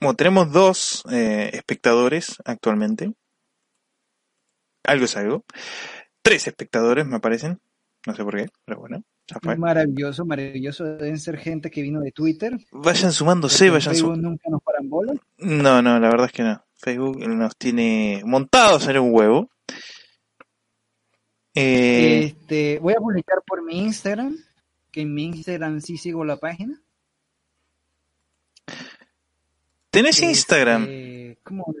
Bueno, tenemos dos eh, espectadores actualmente. Algo es algo. Tres espectadores, me parecen. No sé por qué, pero bueno. Maravilloso, maravilloso. Deben ser gente que vino de Twitter. Vayan sumándose, vayan sumándose. nunca nos paran bola? No, no, la verdad es que no. Facebook nos tiene montados en un huevo. Eh, este, voy a publicar por mi Instagram, que en mi Instagram sí sigo la página. ¿Tenés este, Instagram? ¿Cómo?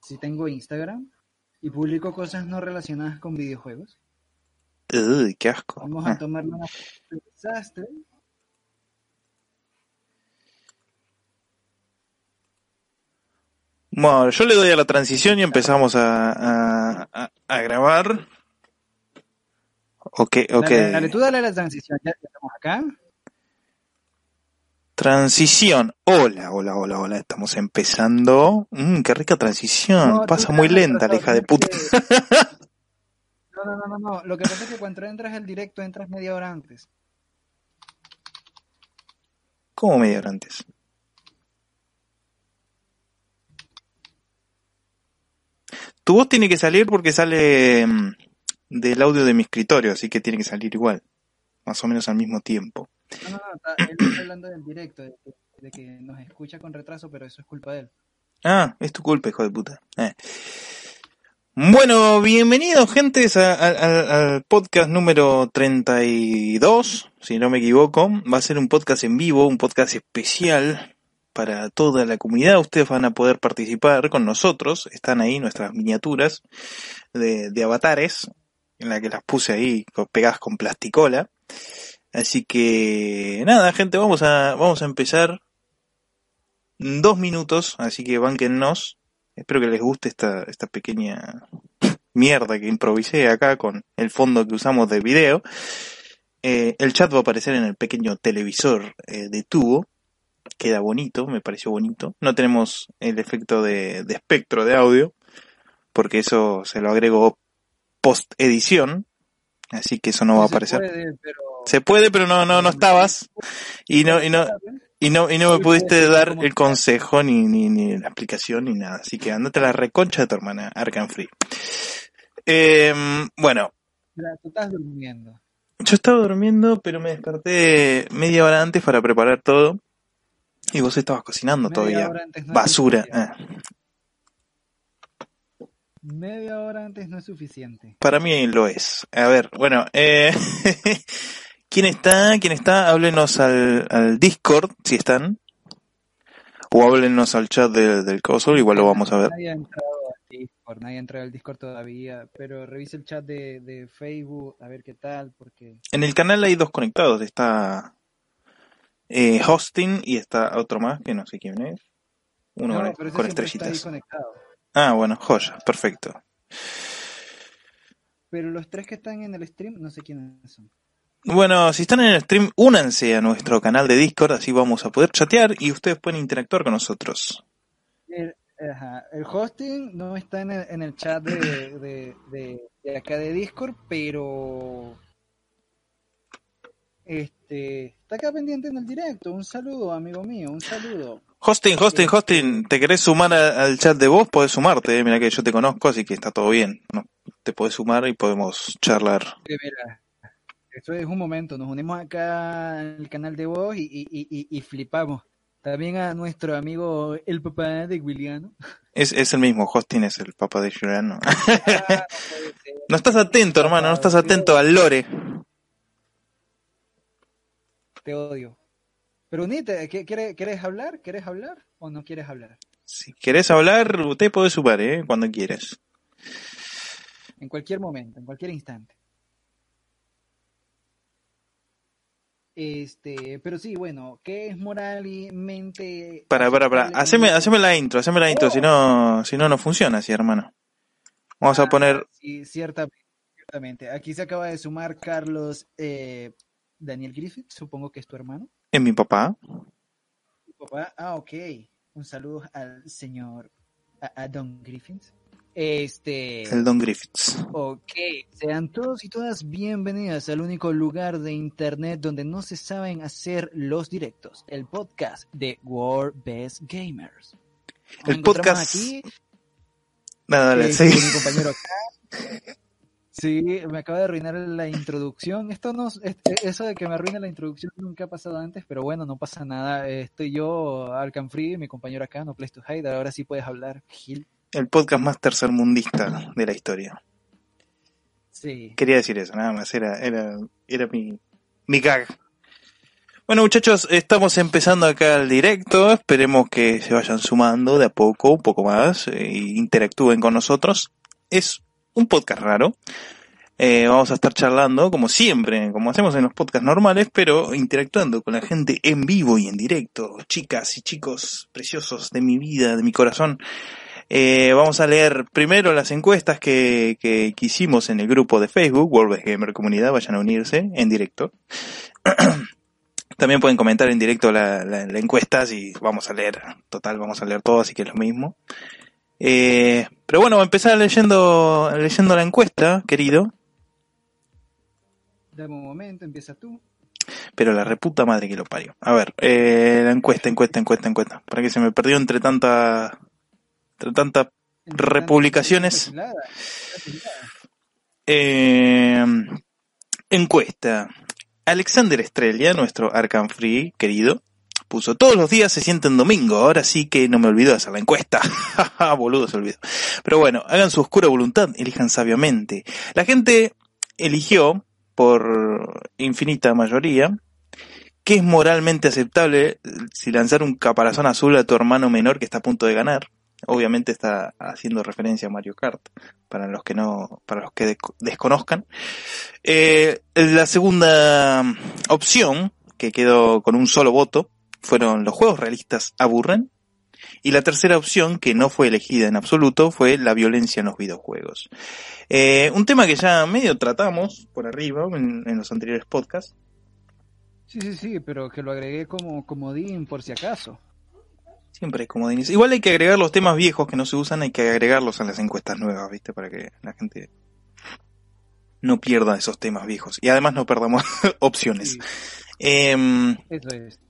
Si tengo Instagram y publico cosas no relacionadas con videojuegos. Uy, qué asco. Vamos a ah. tomar una desastre. Bueno, yo le doy a la transición y empezamos a, a, grabar. Ok, ok. Dale, tú dale a la transición, ya estamos acá. Transición. Hola, hola, hola, hola. Estamos empezando. Mmm, qué rica transición. Pasa muy lenta, la hija de puta. No, no, no, no, Lo que pasa es que cuando entras al directo entras media hora antes. ¿Cómo media hora antes? Tu voz tiene que salir porque sale mm, del audio de mi escritorio, así que tiene que salir igual. Más o menos al mismo tiempo. No, no, no, él está hablando del directo, de que, nos escucha con retraso, pero eso es culpa de él. Ah, es tu culpa, hijo de puta. Eh. Bueno, bienvenidos gentes al podcast número 32, si no me equivoco. Va a ser un podcast en vivo, un podcast especial para toda la comunidad. Ustedes van a poder participar con nosotros. Están ahí nuestras miniaturas de, avatares, en la que las puse ahí pegadas con plasticola. Así que nada, gente, vamos a, vamos a empezar dos minutos, así que banquennos Espero que les guste esta, esta pequeña mierda que improvisé acá con el fondo que usamos de video. Eh, el chat va a aparecer en el pequeño televisor eh, de tubo. Queda bonito, me pareció bonito. No tenemos el efecto de, espectro de audio, porque eso se lo agrego post edición. Así que eso no va a aparecer. Se puede, pero no, no, no estabas. Y no, y no, y no, y no me pudiste dar el consejo, ni, ni, ni la explicación, ni nada. Así que andate a la reconcha de tu hermana, Arkham Free. Eh, bueno. Tú estás durmiendo. Yo estaba durmiendo, pero me desperté media hora antes para preparar todo. Y vos estabas cocinando todavía. Basura. Ah. Media hora antes no es suficiente. Para mí lo es. A ver, bueno, eh, ¿Quién está? ¿Quién está? Háblenos al, al Discord, si están. O háblenos al chat del coso, igual lo vamos a ver. Nadie ha entrado al Discord, nadie ha entrado al Discord todavía, pero revise el chat de, de Facebook, a ver qué tal, porque... En el canal hay dos conectados, está eh, Hosting y está otro más, que no sé quién es. Uno con, estrellitas. Ah, bueno, joya, perfecto. Pero los tres que están en el stream, no sé quiénes son. Bueno, si están en el stream, únanse a nuestro canal de Discord, así vamos a poder chatear y ustedes pueden interactuar con nosotros. El, hosting no está en el, en el chat de, de, acá de Discord, pero este está acá pendiente en el directo. Un saludo, amigo mío, un saludo. Hosting, hosting, hosting, ¿te querés sumar al chat de voz? Podés sumarte, eh. mira que yo te conozco, así que está todo bien. ¿no? Te podés sumar y podemos charlar. Eso es un momento, nos unimos acá al canal de voz y, y, y, flipamos. También a nuestro amigo el papá de Williano. Es, es el mismo, Hostin es el papá de Juliano. Ah, no estás atento, hermano, no estás atento al lore. Te odio. Pero unite, ¿quieres, ¿quieres hablar? ¿Quieres hablar o no quieres hablar? Si quieres hablar, usted puede subir, ¿eh? Cuando quieras. En cualquier momento, en cualquier instante. Este, pero sí, bueno, ¿qué es moralmente? Para, para, para, haceme, haceme la intro, haceme la intro, si no, si no, no funciona así, hermano. Vamos a ah, poner. Sí, ciertamente, Aquí se acaba de sumar Carlos eh, Daniel Griffith, supongo que es tu hermano. Es mi papá. papá? Ah, ok. Un saludo al señor, a, Don Griffith. Este. El Don Griffiths. Ok, sean todos y todas bienvenidas al único lugar de internet donde no se saben hacer los directos, el podcast de World Best Gamers. Nos El podcast. aquí, Dale, dale, eh, sí. con mi compañero acá. Sí, me acaba de arruinar la introducción. Esto no, es- eso de que me arruine la introducción nunca ha pasado antes, pero bueno, no pasa nada. Estoy yo, Alcan Free, mi compañero acá, no Place to Hide. Ahora sí puedes hablar, Gil. El podcast más tercermundista de la historia. Sí. Quería decir eso, nada más. Era, era, era mi, mi gag. Bueno, muchachos, estamos empezando acá el directo. Esperemos que se vayan sumando de a poco, un poco más, e interactúen con nosotros. Es un podcast raro. Eh, vamos a estar charlando, como siempre, como hacemos en los podcasts normales, pero interactuando con la gente en vivo y en directo. Chicas y chicos preciosos de mi vida, de mi corazón. Eh, vamos a leer primero las encuestas que, que, que hicimos en el grupo de Facebook, World Best Gamer Comunidad, vayan a unirse en directo. También pueden comentar en directo la, la, la encuesta si vamos a leer, total vamos a leer todo, así que es lo mismo. Eh, pero bueno, voy a empezar leyendo, leyendo la encuesta, querido. Dame un momento, empieza tú. Pero la reputa madre que lo parió. A ver, eh, la encuesta, encuesta, encuesta, encuesta. Para que se me perdió entre tanta, entre tanta republicaciones. Eh, encuesta. Alexander Estrella, nuestro Arkham Free querido, puso todos los días se sienten domingo. Ahora sí que no me olvidó de hacer la encuesta. Boludo se olvidó. Pero bueno, hagan su oscura voluntad, elijan sabiamente. La gente eligió, por infinita mayoría, que es moralmente aceptable si lanzar un caparazón azul a tu hermano menor que está a punto de ganar. Obviamente está haciendo referencia a Mario Kart, para los que no, para los que desconozcan. Eh, la segunda opción, que quedó con un solo voto, fueron los juegos realistas aburren. Y la tercera opción, que no fue elegida en absoluto, fue la violencia en los videojuegos. Eh, un tema que ya medio tratamos por arriba en, en los anteriores podcasts. Sí, sí, sí, pero que lo agregué como comodín por si acaso. Siempre hay comodines. Igual hay que agregar los temas viejos que no se usan, hay que agregarlos en las encuestas nuevas, ¿viste? Para que la gente no pierda esos temas viejos. Y además no perdamos opciones. Sí, Eh, eso es.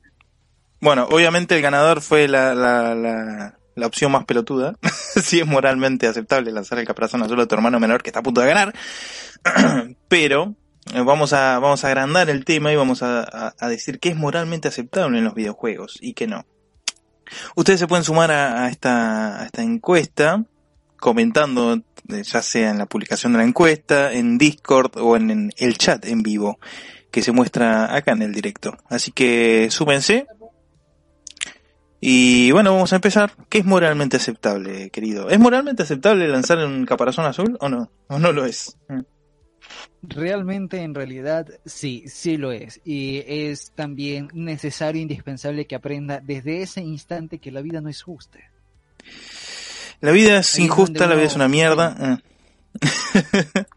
bueno, obviamente el ganador fue la, la, la, la opción más pelotuda. si es moralmente aceptable lanzar el caparazón azul a tu hermano menor que está a punto de ganar. Pero eh, vamos a, vamos a agrandar el tema y vamos a, a, a decir que es moralmente aceptable en los videojuegos y que no. Ustedes se pueden sumar a, esta, a esta encuesta comentando, eh, ya sea en la publicación de la encuesta, en Discord o en, en, el chat en vivo que se muestra acá en el directo. Así que súmense. Y bueno, vamos a empezar. ¿Qué es moralmente aceptable, querido? ¿Es moralmente aceptable lanzar un caparazón azul o no? ¿O no lo es? Realmente, en realidad, sí, sí lo es. Y es también necesario e indispensable que aprenda desde ese instante que la vida no es justa. La vida es Ahí injusta, la vida es una mierda.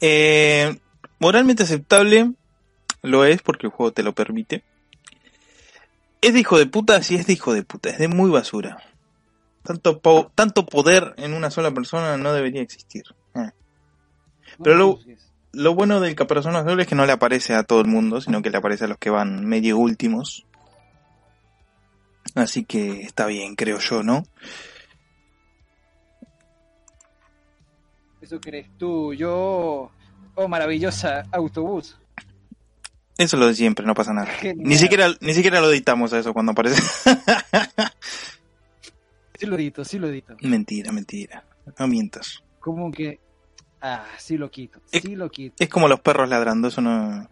eh, moralmente aceptable lo es porque el juego te lo permite. Es de hijo de puta, sí es de hijo de puta, es de muy basura. Tanto, po tanto poder en una sola persona no debería existir. Eh. Pero lo, lo, bueno del caparazón azul es que no le aparece a todo el mundo, sino que le aparece a los que van medio últimos. Así que está bien, creo yo, ¿no? Eso crees tú, yo... Oh, maravillosa autobús. Eso es lo de siempre, no pasa nada. Genial. Ni siquiera, ni siquiera lo editamos a eso cuando aparece. sí lo edito, sí lo edito. Mentira, mentira. No mientas. Como que... Ah, sí lo quito, es, sí lo quito. Es como los perros ladrando, eso no...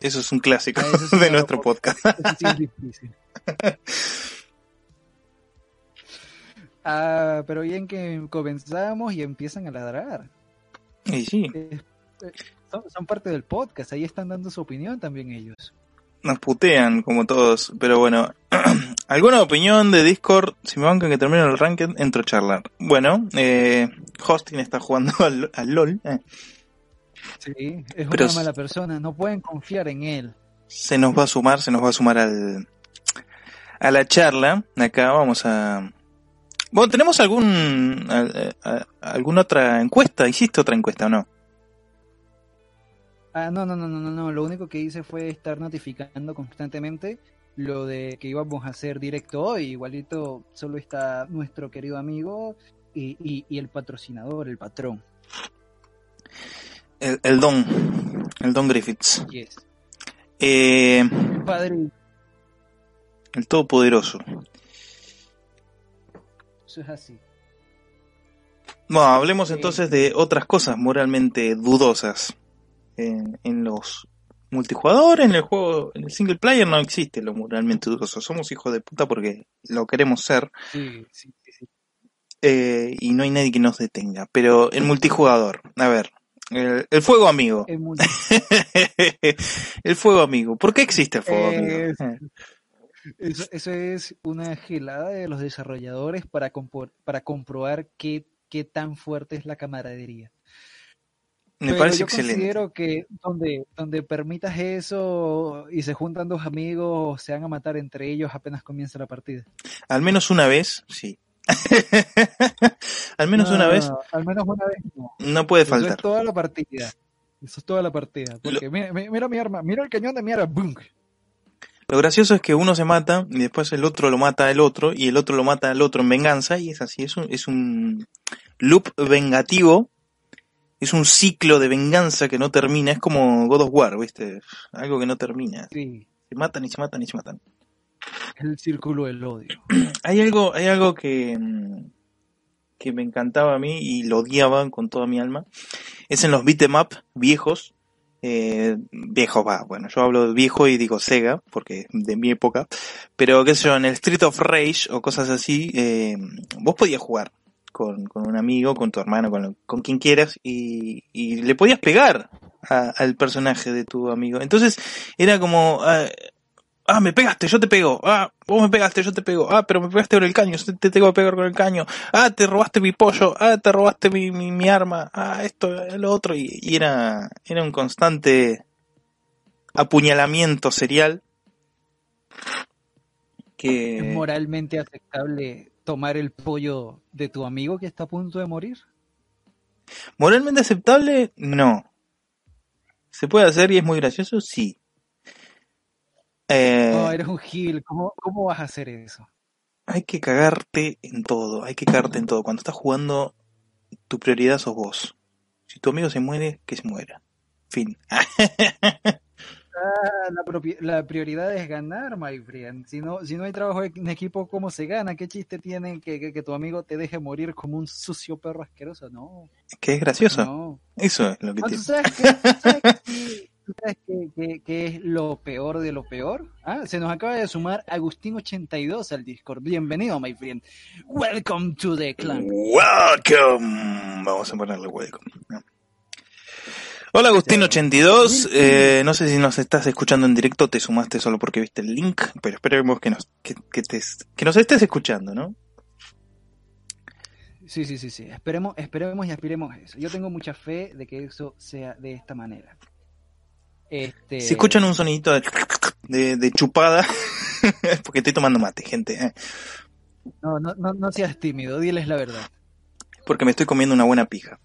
Eso es un clásico ah, sí de nuestro podcast. Eso sí es difícil. ah, pero bien que comenzamos y empiezan a ladrar. Y sí. Eh, eh, son, son, parte del podcast, ahí están dando su opinión también ellos. Nos putean como todos, pero bueno. ¿Alguna opinión de Discord? Si me bancan que termine el ranking, entro a charlar. Bueno, eh, Hosting está jugando al, al LOL. Eh. Sí, es pero una mala persona, no pueden confiar en él. Se nos va a sumar, se nos va a sumar al, a la charla. Acá vamos a, Bueno, ¿tenemos algún alguna otra encuesta? ¿Hiciste otra encuesta o no? Ah, no, no, no, no, no, lo único que hice fue estar notificando constantemente lo de que íbamos a hacer directo hoy. Igualito solo está nuestro querido amigo y, el patrocinador, el patrón. El, Don, el Don Griffiths. Eh, Padre. El Todopoderoso. Eso es así. Bueno, hablemos entonces de otras cosas moralmente dudosas en, los multijugadores, en el juego, en el single player no existe lo moralmente dudoso. Somos hijos de puta porque lo queremos ser. Eh, y no hay nadie que nos detenga. Pero el multijugador, a ver, el, fuego amigo. El, fuego amigo. ¿Por qué existe el fuego amigo? Eso, es una gelada de los desarrolladores para, para comprobar qué, qué tan fuerte es la camaradería. Me parece yo considero que donde, donde permitas eso y se juntan dos amigos, se van a matar entre ellos apenas comienza la partida. Al menos una vez, sí. al menos una vez. al menos una vez no. No puede faltar. Eso es toda la partida. Eso es toda la partida. Porque mira, mira, mi arma, mira el cañón de mi arma, ¡boom! Lo gracioso es que uno se mata y después el otro lo mata al otro y el otro lo mata al otro en venganza y es así, es un, es un loop vengativo es un ciclo de venganza que no termina, es como God of War, ¿viste? Algo que no termina. Sí. Se matan y se matan y se matan. El círculo del odio. hay algo, hay algo que, que me encantaba a mí y lo odiaba con toda mi alma. Es en los beat'em up viejos. Eh, viejos, va, bueno, yo hablo de viejo y digo Sega, porque de mi época. Pero qué sé yo, en el Street of Rage o cosas así, eh, vos podías jugar con, un amigo, con tu hermano, con, con quien quieras, y, y le podías pegar al personaje de tu amigo. Entonces era como, ah, ah, me pegaste, yo te pego, ah, vos me pegaste, yo te pego, ah, pero me pegaste con el caño, te tengo que pegar con el caño, ah, te robaste mi pollo, ah, te robaste mi, mi, arma, ah, esto, lo otro, y, era, era un constante apuñalamiento serial que... ¿Es moralmente aceptable tomar el pollo de tu amigo que está a punto de morir? Moralmente aceptable, no. ¿Se puede hacer y es muy gracioso? Sí. Eh, no, eres un gil. ¿Cómo, ¿Cómo vas a hacer eso? Hay que cagarte en todo. Hay que cagarte en todo. Cuando estás jugando, tu prioridad sos vos. Si tu amigo se muere, que se muera. Fin. Ah, la, prioridad es ganar, my friend. Si no, si no hay trabajo en equipo, ¿cómo se gana? ¿Qué chiste tiene que, que, tu amigo te deje morir como un sucio perro asqueroso? No. Que es gracioso. Eso es lo que tiene. ¿Sabes, qué, es lo peor de lo peor? ¿Ah? Se nos acaba de sumar Agustín82 al Discord. Bienvenido, my friend. Welcome to the clan. Welcome. Vamos a ponerle welcome. Hola Agustín82, eh, no sé si nos estás escuchando en directo, te sumaste solo porque viste el link, pero esperemos que nos, que, te, que nos estés escuchando, ¿no? Sí, sí, sí, sí, esperemos, esperemos y aspiremos a eso. Yo tengo mucha fe de que eso sea de esta manera. Este... Si escuchan un sonidito de, de, chupada, es porque estoy tomando mate, gente. ¿eh? No, no, no, no seas tímido, diles la verdad. Porque me estoy comiendo una buena pija.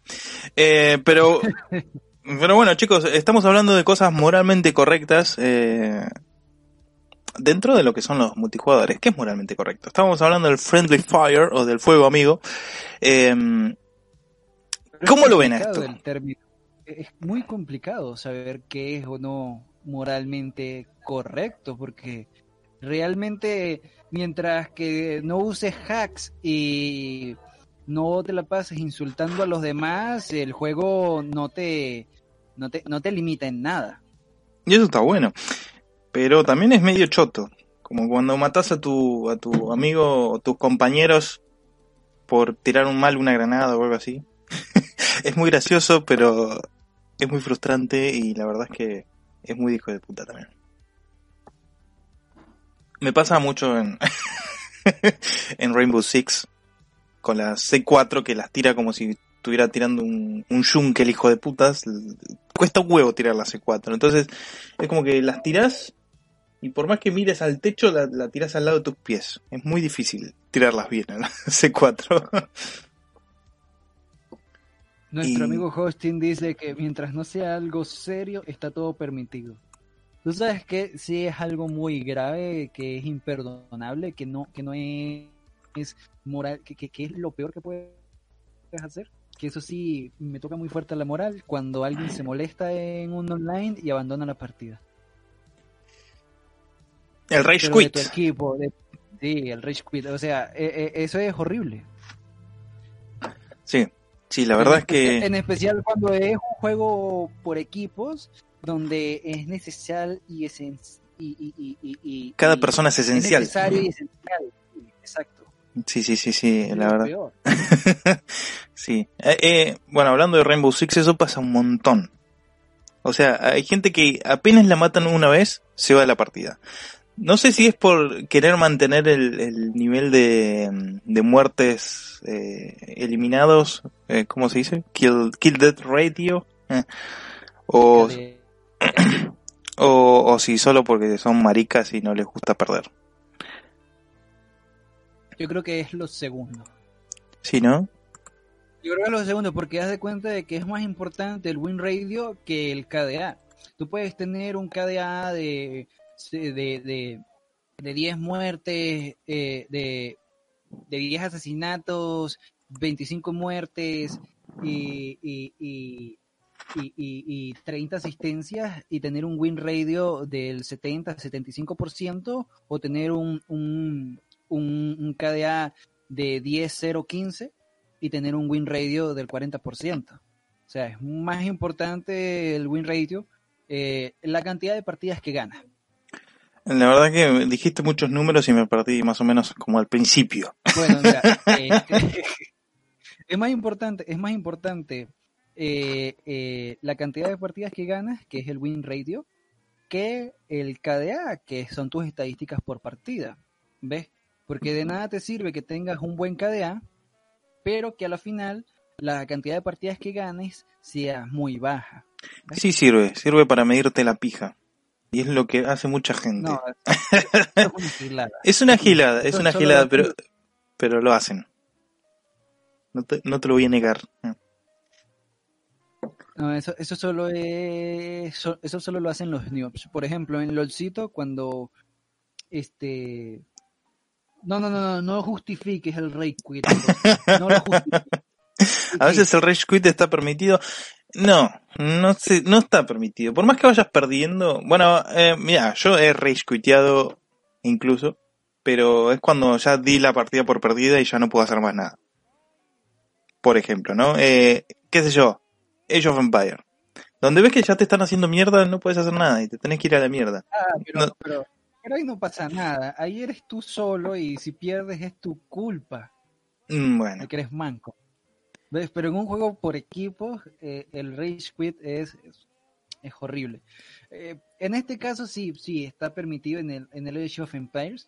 Eh, pero Pero bueno, chicos, estamos hablando de cosas moralmente correctas eh, dentro de lo que son los multijugadores. ¿Qué es moralmente correcto? Estamos hablando del friendly fire o del fuego amigo. Eh, ¿Cómo lo ven esto? Es muy complicado saber qué es o no moralmente correcto, porque realmente mientras que no uses hacks y no te la pases insultando a los demás, el juego no te, no te, no te limita en nada. Y eso está bueno. Pero también es medio choto. Como cuando matas a tu, a tu amigo o tus compañeros por tirar un mal una granada o algo así. es muy gracioso, pero es muy frustrante y la verdad es que es muy hijo de puta también. Me pasa mucho en, en Rainbow Six con la C4 que las tira como si estuviera tirando un, un el hijo de putas. Cuesta un huevo tirar la C4. Entonces es como que las tiras y por más que mires al techo, la, tiras al lado de tus pies. Es muy difícil tirarlas bien en C4. Nuestro Y- amigo Hosting dice que mientras no sea algo serio, está todo permitido. Tú sabes que sí es algo muy grave, que es imperdonable, que no, que no es, es moral, que, que- que es lo peor que puedes hacer. Que eso sí me toca muy fuerte la moral cuando alguien se molesta en un online y abandona la partida. El Rage Pero de Quit. tu equipo, de- sí, el Rage Quit. O sea, eh, eh, eso es horrible. Sí, sí, la verdad en es que... En especial cuando es un juego por equipos, donde es necesario y esen- y, y, y, y- Cada persona es esencial. necesario y esencial. Sí, exacto. Sí, sí, sí, sí, la verdad. peor. sí. Eh, eh, bueno, hablando de Rainbow Six, eso pasa un montón. O sea, hay gente que apenas la matan una vez, se va de la partida. No sé si es por querer mantener el, el nivel de, de muertes eh, eliminados, eh, ¿cómo se dice? Kill, kill Death Radio. eh, o, o, o si solo porque son maricas y no les gusta perder. Yo creo que es lo segundo. ¿Sí, no? Yo creo que es lo segundo, porque haz de cuenta de que es más importante el win radio que el KDA. Tú puedes tener un KDA de, de, de, de 10 muertes, eh, de, de 10 asesinatos, 25 muertes y, y, y, y, y- y 30 asistencias y tener un win radio del 70-75% o tener un, un, un, un KDA de 10-0-15 y tener un win radio del 40%. O sea, es más importante el win radio, eh, la cantidad de partidas que gana. La verdad que dijiste muchos números y me perdí más o menos como al principio. Bueno, mira, este, es más importante, es más importante eh, eh, la cantidad de partidas que ganas, que es el win radio, que el KDA, que son tus estadísticas por partida. ¿Ves? Porque de nada te sirve que tengas un buen KDA, pero que a la final la cantidad de partidas que ganes sea muy baja. Sí sirve, sirve para medirte la pija. Y es lo que hace mucha gente. No, es una gilada. es una gilada, es una pero, pero lo hacen. No te, no te lo voy a negar. No, eso, eso solo es, so- eso solo lo hacen los noobs. Por ejemplo, en LOLcito, cuando este no, no, no, no, no justifiques el rage quit. No lo justifiques. A veces el rage quit está permitido. No, no sé, no está permitido. Por más que vayas perdiendo, bueno, eh, mira, yo he rage quiteado incluso, pero es cuando ya di la partida por perdida y ya no puedo hacer más nada. Por ejemplo, ¿no? Eh, qué sé yo, Age of Empire. Donde ves que ya te están haciendo mierda, no puedes hacer nada y te tenés que ir a la mierda. Ah, pero, No. pero, pero ahí no pasa nada. Ahí eres tú solo y si pierdes es tu culpa Mm, Bueno, que eres manco. ¿Ves? Pero en un juego por equipos, eh, el rage quit es, es, es horrible. Eh, en este caso sí, sí, está permitido en el, en el Age of Empires.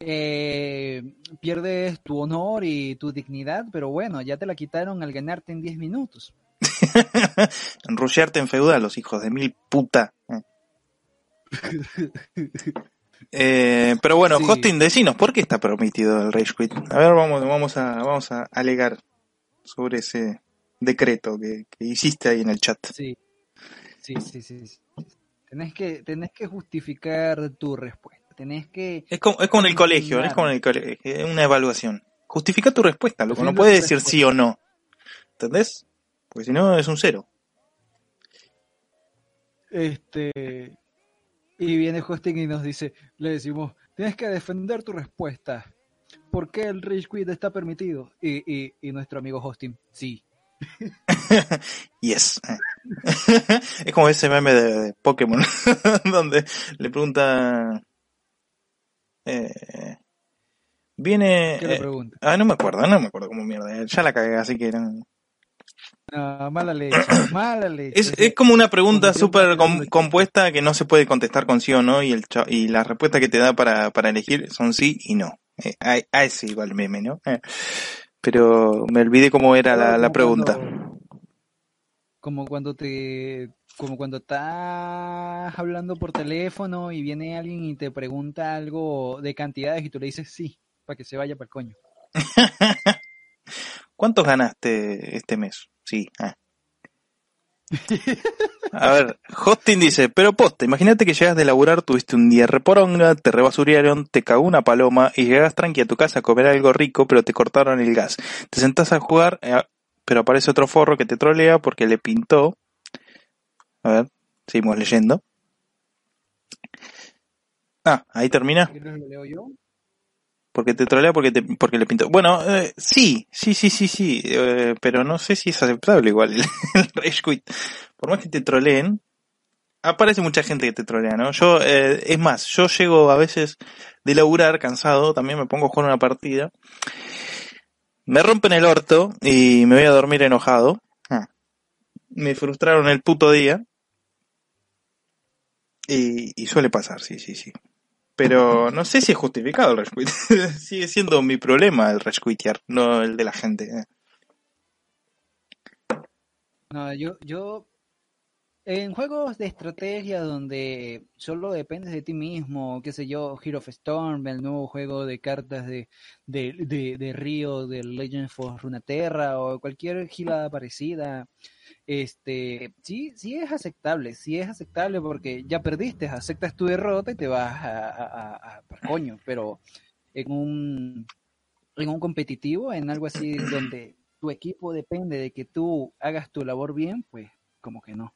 Eh, pierdes tu honor y tu dignidad, pero bueno, ya te la quitaron al ganarte en 10 minutos. enrollearte en feudal, los hijos de mil puta. Eh, pero bueno, Sí. hosting, decinos, ¿por qué está permitido el rage quit? A ver, vamos, vamos a, vamos a alegar sobre ese decreto que, que hiciste ahí en el chat. Sí, sí, sí, sí. sí. Tenés que, tenés que justificar tu respuesta. Tenés que... Es como, es como en el colegio, es como en el colegio, es una evaluación. Justifica tu respuesta, loco, no puedes decir respuesta. sí o no. ¿Entendés? Porque si no es un cero. Este... Y viene Hosting y nos dice, le decimos, tienes que defender tu respuesta. ¿Por qué el Rage Quit está permitido? Y, y, y nuestro amigo Hosting, sí. Yes. es como ese meme de, de Pokémon, donde le pregunta... Eh, viene... ¿Qué le eh, pregunta? ah, no me acuerdo, no me acuerdo cómo mierda. Ya la cagué, así que... no. No, mala leche, mala leche. Es, es como una pregunta súper com- compuesta que no se puede contestar con sí o no y el y la respuesta que te da para, para elegir son sí y no. Eh, a, a ese el meme, ¿no? Eh, pero me olvidé cómo era la, la pregunta. cuando- como cuando te como cuando estás hablando por teléfono y viene alguien y te pregunta algo de cantidades y tú le dices sí para que se vaya para el coño ¿Cuántos ganaste este mes? Sí. ah. A ver, Hosting dice, pero posta, imagínate que llegas de laburar, tuviste un día reporonga, te rebasuriaron, te cagó una paloma y llegas tranqui a tu casa a comer algo rico, pero te cortaron el gas. Te sentás a jugar, eh, pero aparece otro forro que te trolea porque le pintó. A ver, seguimos leyendo. Ah, ahí termina. ¿Quieres lo leo yo? Porque te trolea porque te, porque le pintó. Bueno, eh, sí, sí, sí, sí, sí, eh, pero no sé si es aceptable igual el, el rage quit. Por más que te troleen, aparece mucha gente que te trolea, ¿no? Yo, eh, es más, yo llego a veces de laburar cansado, también me pongo a jugar una partida, me rompen el orto y me voy a dormir enojado. Ah. Me frustraron el puto día. Y, y suele pasar, sí, sí, sí. Pero no sé si es justificado el rage. Sigue siendo mi problema el rage no el de la gente. No, yo, yo, en juegos de estrategia donde solo dependes de ti mismo, qué sé yo, Hero of Storm, el nuevo juego de cartas de, de, de, de Río, de Legends of Runeterra o cualquier gilada parecida, este, sí, sí es aceptable, sí es aceptable porque ya perdiste, aceptas tu derrota y te vas a, a, a, coño, pero en un, en un competitivo, en algo así donde tu equipo depende de que tú hagas tu labor bien, pues como que no.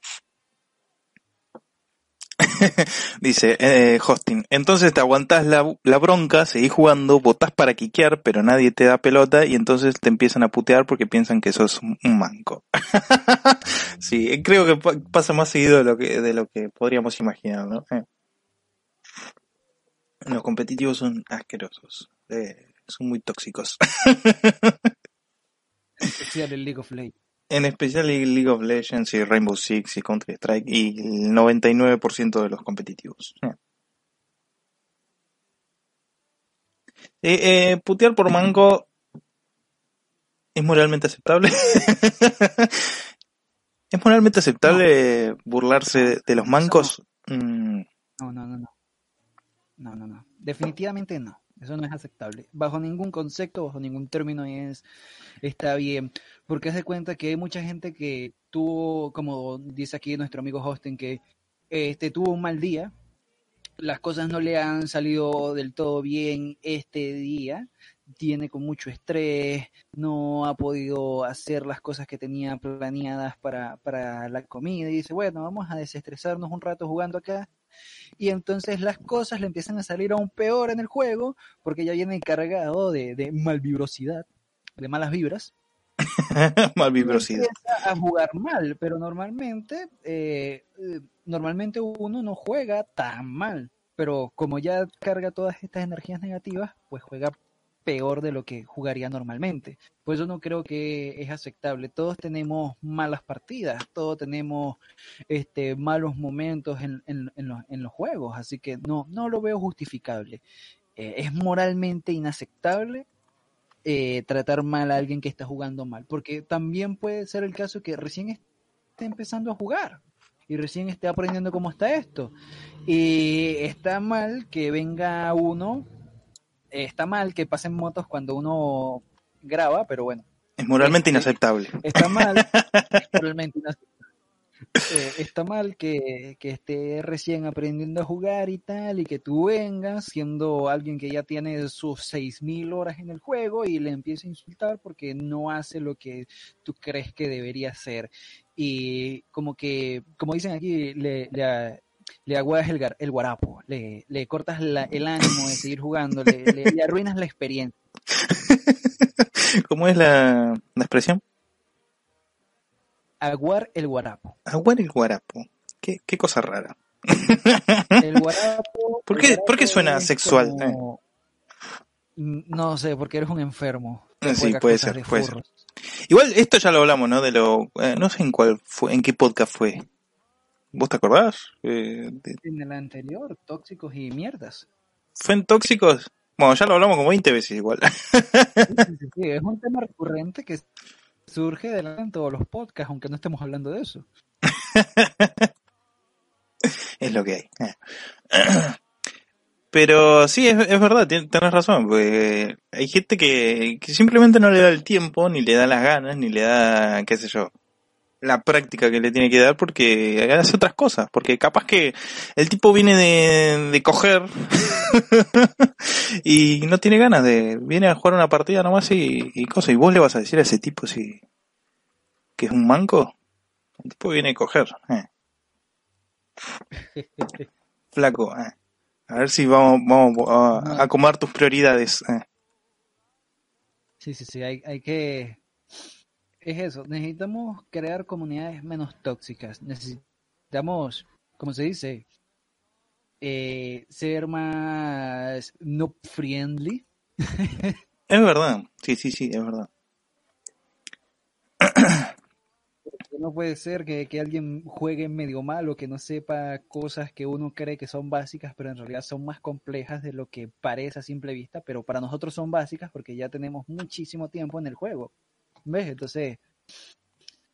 Dice, eh, hosting, entonces te aguantás la, bronca, seguís jugando, votás para quiquear, pero nadie te da pelota y entonces te empiezan a putear porque piensan que sos un, manco. sí, eh, creo que pa- pasa más seguido de lo que, de lo que podríamos imaginar, ¿no? Eh. Los competitivos son asquerosos, eh, son muy tóxicos. Especial el League of Legends. En especial League of Legends y Rainbow Six y Counter Strike y el 99% de los competitivos. Eh. Eh, eh, putear por mango es moralmente aceptable. ¿Es moralmente aceptable burlarse de, de los mancos? Mm, No, no, no, no. No, no, no. Definitivamente no. Eso no es aceptable. Bajo ningún concepto, bajo ningún término es, está bien. Porque haz de cuenta que hay mucha gente que tuvo, como dice aquí nuestro amigo Hosten, que este tuvo un mal día. Las cosas no le han salido del todo bien este día. Tiene con mucho estrés, no ha podido hacer las cosas que tenía planeadas para, para la comida. Y dice, bueno, vamos a desestresarnos un rato jugando acá y entonces las cosas le empiezan a salir aún peor en el juego porque ya viene cargado de, de malvibrosidad, de malas vibras. malvibrosidad. Empieza a jugar mal, pero normalmente, eh, eh, normalmente uno no juega tan mal, pero como ya carga todas estas energías negativas, pues juega peor de lo que jugaría normalmente. Por eso no creo que es aceptable. Todos tenemos malas partidas, todos tenemos este, malos momentos en, en- en los, en los juegos, así que no, no lo veo justificable. Eh, es moralmente inaceptable eh, tratar mal a alguien que está jugando mal, porque también puede ser el caso que recién esté empezando a jugar y recién esté aprendiendo cómo está esto. Y está mal que venga uno, está mal que pasen motos cuando uno graba, pero bueno, Es moralmente Este- inaceptable. está mal, es moralmente inaceptable. Eh, está mal que, que esté recién aprendiendo a jugar y tal, y que tú vengas siendo alguien que ya tiene sus 6.000 horas en el juego y le empieces a insultar porque no hace lo que tú crees que debería hacer. Y como que, como dicen aquí, le, le, le aguas el, gar- el guarapo, le, le cortas la- el ánimo de seguir jugando, le, le- le arruinas la experiencia. ¿Cómo es la, la expresión? Aguar el guarapo. Aguar el guarapo. Qué, qué cosa rara. El guarapo. ¿Por qué- guarapo por qué suena sexual? como- Mm, No sé, porque eres un enfermo. Eh, sí, puede ser, puede. Igual esto ya lo hablamos, ¿no? De lo, eh, no sé en cuál fue, en qué podcast fue. ¿Vos te acordás? Eh, de- En el anterior, tóxicos y mierdas. ¿Fue en tóxicos? Bueno, ya lo hablamos como 20 veces igual. Sí, sí, sí, sí, es un tema recurrente que surge de la- en todos los podcasts, aunque no estemos hablando de eso. es lo que hay. Eh. Pero sí, es, es verdad, tenés razón, porque hay gente que, que simplemente no le da el tiempo, ni le da las ganas, ni le da, qué sé yo, la práctica que le tiene que dar porque hace otras cosas, porque capaz que el tipo viene de, de coger y no tiene ganas de, viene a jugar una partida nomás y, y cosas, y vos le vas a decir a ese tipo si, que es un manco, el tipo viene a coger, eh. flaco, eh. A ver si vamos, vamos a, a acomodar tus prioridades. eh. Sí, sí, sí, hay, hay que... Es eso, necesitamos crear comunidades menos tóxicas, necesitamos, como se dice, eh, ser más no friendly. Es verdad, sí, sí, sí, es verdad. No puede ser que, que alguien juegue medio mal o que no sepa cosas que uno cree que son básicas, pero en realidad son más complejas de lo que parece a simple vista, pero para nosotros son básicas porque ya tenemos muchísimo tiempo en el juego. ¿Ves? Entonces,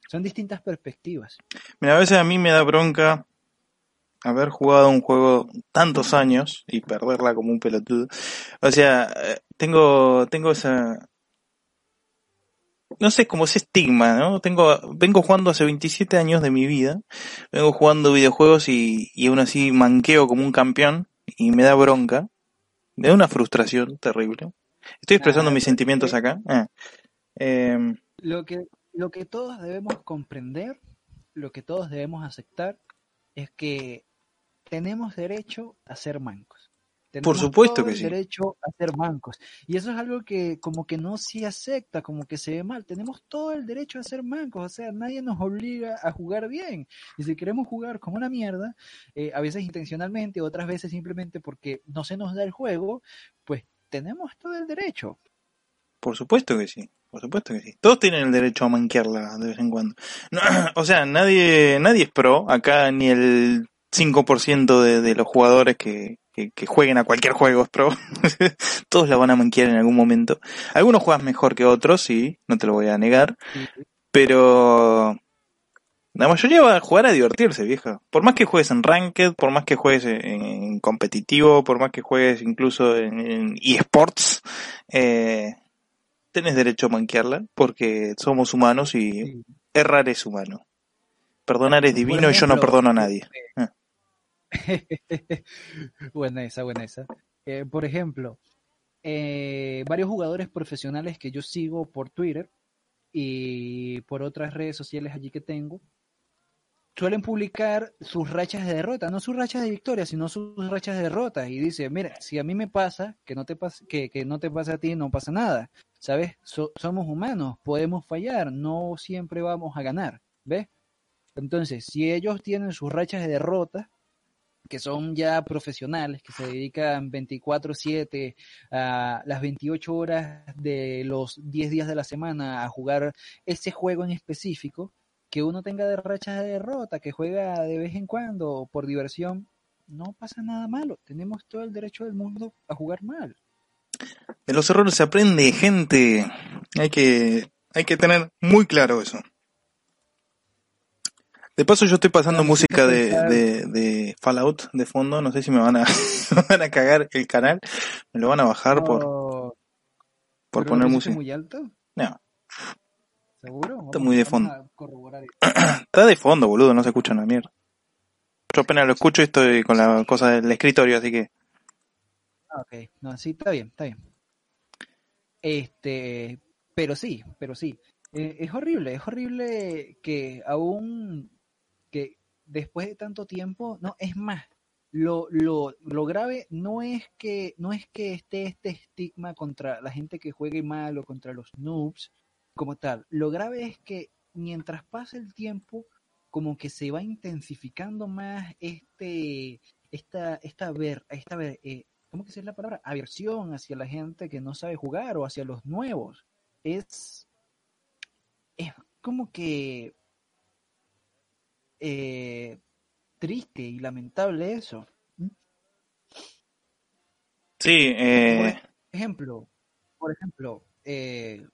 son distintas perspectivas. Mira, a veces a mí me da bronca haber jugado un juego tantos años y perderla como un pelotudo. O sea, eh, tengo, tengo esa, no sé, como ese estigma, ¿no? Tengo, vengo jugando hace 27 años de mi vida, vengo jugando videojuegos y, y aún así manqueo como un campeón y me da bronca, me da una frustración terrible. Estoy expresando Ah, mis sentimientos acá. Eh. Lo que, lo que todos debemos comprender, lo que todos debemos aceptar, es que tenemos derecho a ser mancos. Tenemos supuesto todo que sí. derecho a ser mancos. Y eso es algo que como que no se acepta, como que se ve mal. Tenemos todo el derecho a ser mancos, o sea, nadie nos obliga a jugar bien. Y si queremos jugar como una mierda, eh, a veces intencionalmente, otras veces simplemente porque no se nos da el juego, pues tenemos todo el derecho. Por supuesto que sí, por supuesto que sí. Todos tienen el derecho a manquearla de vez en cuando. No, o sea, nadie, nadie es pro, acá ni el 5% de, de los jugadores que, que, que jueguen a cualquier juego es pro. Todos la van a manquear en algún momento. Algunos juegan mejor que otros, sí, no te lo voy a negar, pero la mayoría va a jugar a divertirse, vieja. Por más que juegues en Ranked, por más que juegues en, en competitivo, por más que juegues incluso en, en eSports, eh, tenés derecho a manquearla porque somos humanos y Sí. errar es humano. Perdonar es divino y yo no perdono a nadie. buena esa, buena esa. Eh, por ejemplo, eh, varios jugadores profesionales que yo sigo por Twitter y por otras redes sociales allí que tengo, suelen publicar sus rachas de derrota, no sus rachas de victoria, sino sus rachas de derrota. Y dice, mira, si a mí me pasa, que no te pase, que, que no te pase a ti, no pasa nada. ¿Sabes? So- somos humanos, podemos fallar, no siempre vamos a ganar. ¿Ves? Entonces, si ellos tienen sus rachas de derrota, que son ya profesionales, que se dedican 24/7 a las 28 horas de los 10 días de la semana a jugar ese juego en específico, que uno tenga de rachas de derrota, que juega de vez en cuando por diversión, no pasa nada malo. Tenemos todo el derecho del mundo a jugar mal. De los errores se aprende, gente. Hay que, hay que tener muy claro eso. De paso yo estoy pasando música de, pensar- de, de Fallout de fondo, no sé si me van a, me van a cagar el canal, me lo van a bajar por, No, por ¿pero poner pusiste música. muy alto? No, ¿Seguro? Está muy de fondo. está de fondo, boludo, no se escucha una mierda. Yo apenas lo escucho y estoy con la cosa del escritorio, así que ok. No, sí, está bien, está bien. Este, pero sí, pero sí. Eh, es horrible, es horrible que aún que después de tanto tiempo, no, es más, lo, lo, lo grave no es que no es que esté este estigma contra la gente que juegue mal o contra los noobs como tal. Lo grave es que mientras pasa el tiempo, como que se va intensificando más este esta esta ver esta ver, eh, ¿cómo que es la palabra? aversión hacia la gente que no sabe jugar o hacia los nuevos. Es es como que eh, triste y lamentable eso. sí, eh, Por ejemplo, por ejemplo, eh,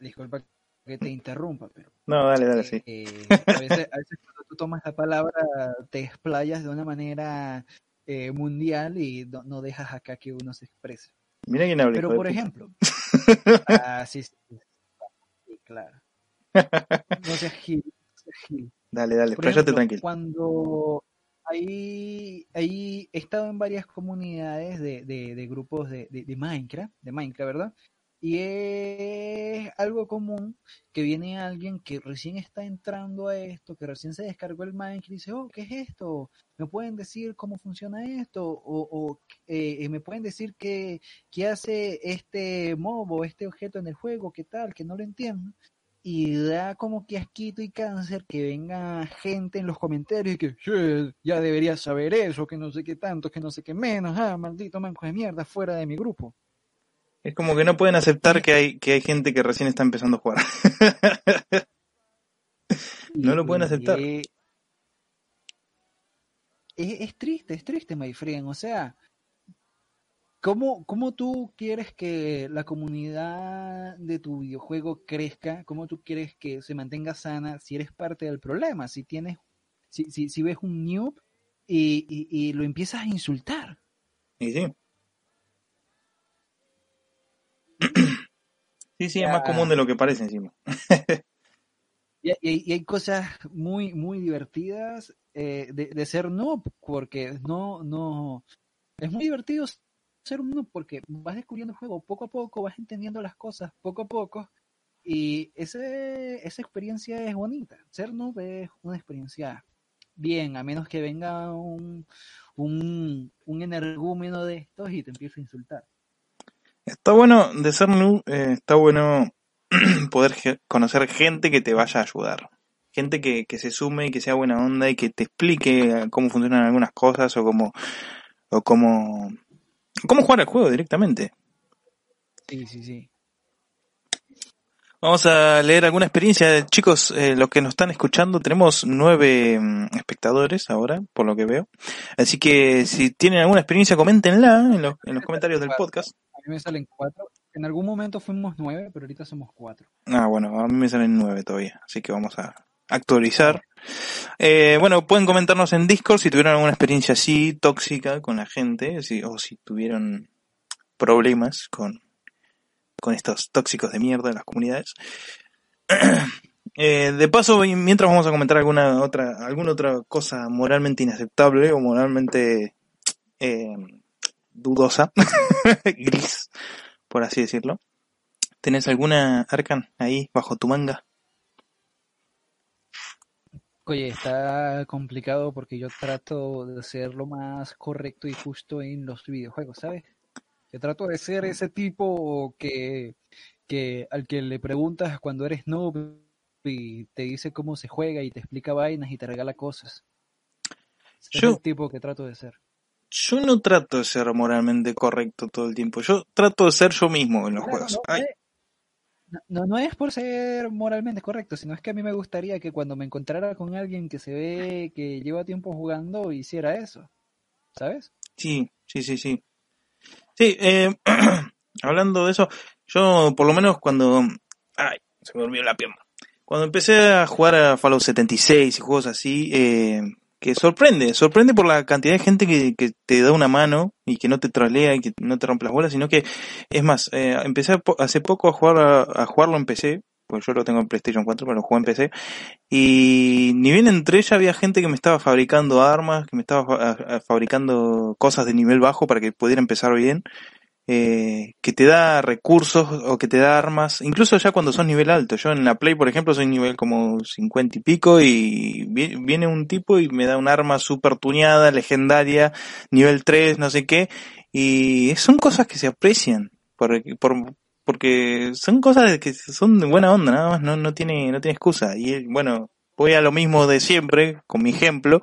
disculpa que te interrumpa, pero no, dale, dale, sí. eh, a, veces, a veces cuando tú tomas la palabra te explayas de una manera eh, mundial y no, no, dejas acá que uno se exprese. Mira quién habla. Pero por ejemplo, ah, sí, sí, sí, claro. No seas gil, no seas gil. Dale, dale, Por cállate ejemplo, tranquilo. Cuando ahí, ahí he estado en varias comunidades de, de, de grupos de, de, de Minecraft, de Minecraft, ¿verdad? Y es algo común que viene alguien que recién está entrando a esto, que recién se descargó el Minecraft y dice, oh, ¿qué es esto? ¿Me pueden decir cómo funciona esto? O, o eh, me pueden decir qué, qué hace este mob o este objeto en el juego, qué tal, que no lo entiendo y da como que asquito y cáncer que venga gente en los comentarios y que "Sí, ya debería saber eso, que no sé qué tanto, que no sé qué menos, ah, maldito manco de mierda, fuera de mi grupo. Es como que no pueden aceptar que hay, que hay gente que recién está empezando a jugar. No lo pueden aceptar. Es, triste, es triste, my friend. O sea, ¿cómo, ¿cómo tú quieres que la comunidad de tu videojuego crezca? ¿Cómo tú quieres que se mantenga sana si eres parte del problema? Si tienes, si, si, si ves un noob y, y, y lo empiezas a insultar. Sí. Sí, sí, es más común de lo que parece encima. Y, hay cosas muy, muy divertidas eh, de, de ser noob, porque no, no, es muy divertido ser un noob porque vas descubriendo el juego poco a poco, vas entendiendo las cosas poco a poco, y ese, esa experiencia es bonita. Ser noob es una experiencia bien, a menos que venga un, un, un energúmeno de estos y te empiece a insultar. Está bueno de ser eh, está bueno poder ge- conocer gente que te vaya a ayudar. Gente que, que se sume y que sea buena onda y que te explique eh, cómo funcionan algunas cosas o cómo, o cómo, cómo jugar al juego directamente. Sí, sí, sí. Vamos a leer alguna experiencia. Chicos, eh, los que nos están escuchando, tenemos nueve mm, espectadores ahora, por lo que veo. Así que si tienen alguna experiencia, coméntenla en los, en los comentarios del podcast. Mí me salen cuatro. En algún momento fuimos nueve, pero ahorita somos cuatro. Ah, bueno, a mí me salen nueve todavía, así que vamos a actualizar. Eh, bueno, pueden comentarnos en Discord si tuvieron alguna experiencia así tóxica con la gente, o si tuvieron problemas con, con estos tóxicos de mierda de las comunidades. Eh, de paso, mientras vamos a comentar alguna otra, alguna otra cosa moralmente inaceptable o moralmente eh, dudosa, gris, por así decirlo. ¿Tenés alguna Arcan ahí bajo tu manga? Oye, está complicado porque yo trato de ser lo más correcto y justo en los videojuegos, ¿sabes? Yo trato de ser ese tipo que, que al que le preguntas cuando eres noob y te dice cómo se juega y te explica vainas y te regala cosas. Ese Yo- es el tipo que trato de ser. Yo no trato de ser moralmente correcto todo el tiempo. Yo trato de ser yo mismo en los Claro, juegos. no, eh, no, no es por ser moralmente correcto, sino es que a mí me gustaría que cuando me encontrara con alguien que se ve que lleva tiempo jugando, hiciera eso. ¿Sabes? sí, sí, sí, sí. Sí, eh, hablando de eso, yo por lo menos cuando... Ay, se me olvidó la pierna. Cuando empecé a jugar a Fallout 76 y juegos así, eh, que sorprende, sorprende por la cantidad de gente que, que te da una mano y que no te trolea y que no te rompe las bolas, sino que, es más, eh, empecé hace poco a jugar a, jugarlo en PC, pues yo lo tengo en PlayStation 4, pero lo juego en PC, y ni bien entré ya había gente que me estaba fabricando armas, que me estaba fabricando cosas de nivel bajo para que pudiera empezar bien, eh, que te da recursos o que te da armas, incluso ya cuando sos nivel alto. Yo en la Play, por ejemplo, soy nivel como 50 y pico y vi- viene un tipo y me da un arma super tuneada, legendaria, nivel 3, no sé qué, y son cosas que se aprecian, por, por, porque son cosas que son de buena onda, nada más, no, no tiene, no tiene excusa. Y bueno, voy a lo mismo de siempre, con mi ejemplo.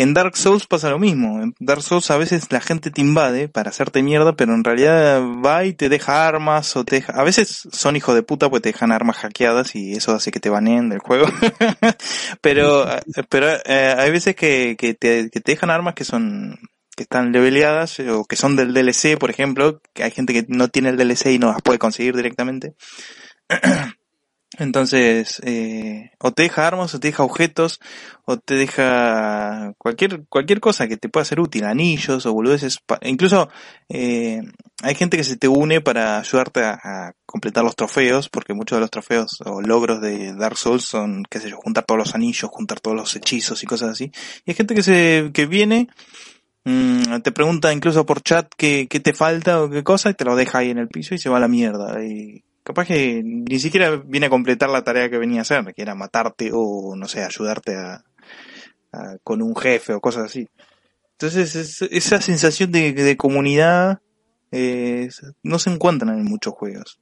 En Dark Souls pasa lo mismo. En Dark Souls a veces la gente te invade para hacerte mierda, pero en realidad va y te deja armas o te deja... A veces son hijos de puta pues te dejan armas hackeadas y eso hace que te baneen del juego. pero pero eh, hay veces que, que, te, que te dejan armas que son que están leveleadas o que son del DLC, por ejemplo, que hay gente que no tiene el DLC y no las puede conseguir directamente. Entonces, eh, o te deja armas, o te deja objetos, o te deja cualquier cualquier cosa que te pueda ser útil, anillos o boludeces. Incluso eh, hay gente que se te une para ayudarte a, completar los trofeos, porque muchos de los trofeos o logros de Dark Souls son, qué sé yo, juntar todos los anillos, juntar todos los hechizos y cosas así. Y hay gente que se que viene, mmm, te pregunta incluso por chat qué, qué te falta o qué cosa y te lo deja ahí en el piso y se va a la mierda. Y capaz que ni siquiera viene a completar la tarea que venía a hacer, que era matarte o, no sé, ayudarte a, con un jefe o cosas así. Entonces, esa sensación de, comunidad no se encuentran en muchos juegos.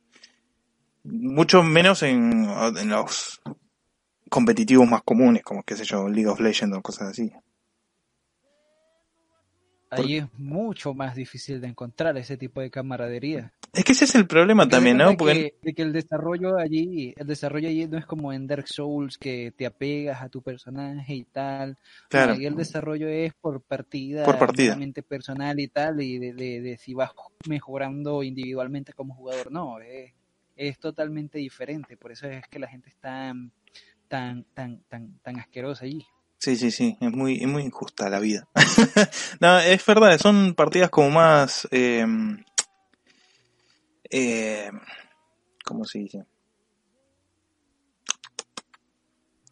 Mucho menos en, en los competitivos más comunes, como qué sé yo, League of Legends o cosas así. Ahí es mucho más difícil de encontrar ese tipo de camaradería. Es que ese es el problema también, ¿no? Porque... De que el desarrollo allí, el desarrollo allí no es como en Dark Souls que te apegas a tu personaje y tal. Claro. Ahí el desarrollo es por partida, por partida. personal y tal, y de, de, si vas mejorando individualmente como jugador, no, es, es totalmente diferente. Por eso es que la gente está tan, tan, tan, tan asquerosa allí. Sí, sí, sí, es muy, es muy injusta la vida. no, es verdad, son partidas como más... Eh, eh, ¿Cómo se dice?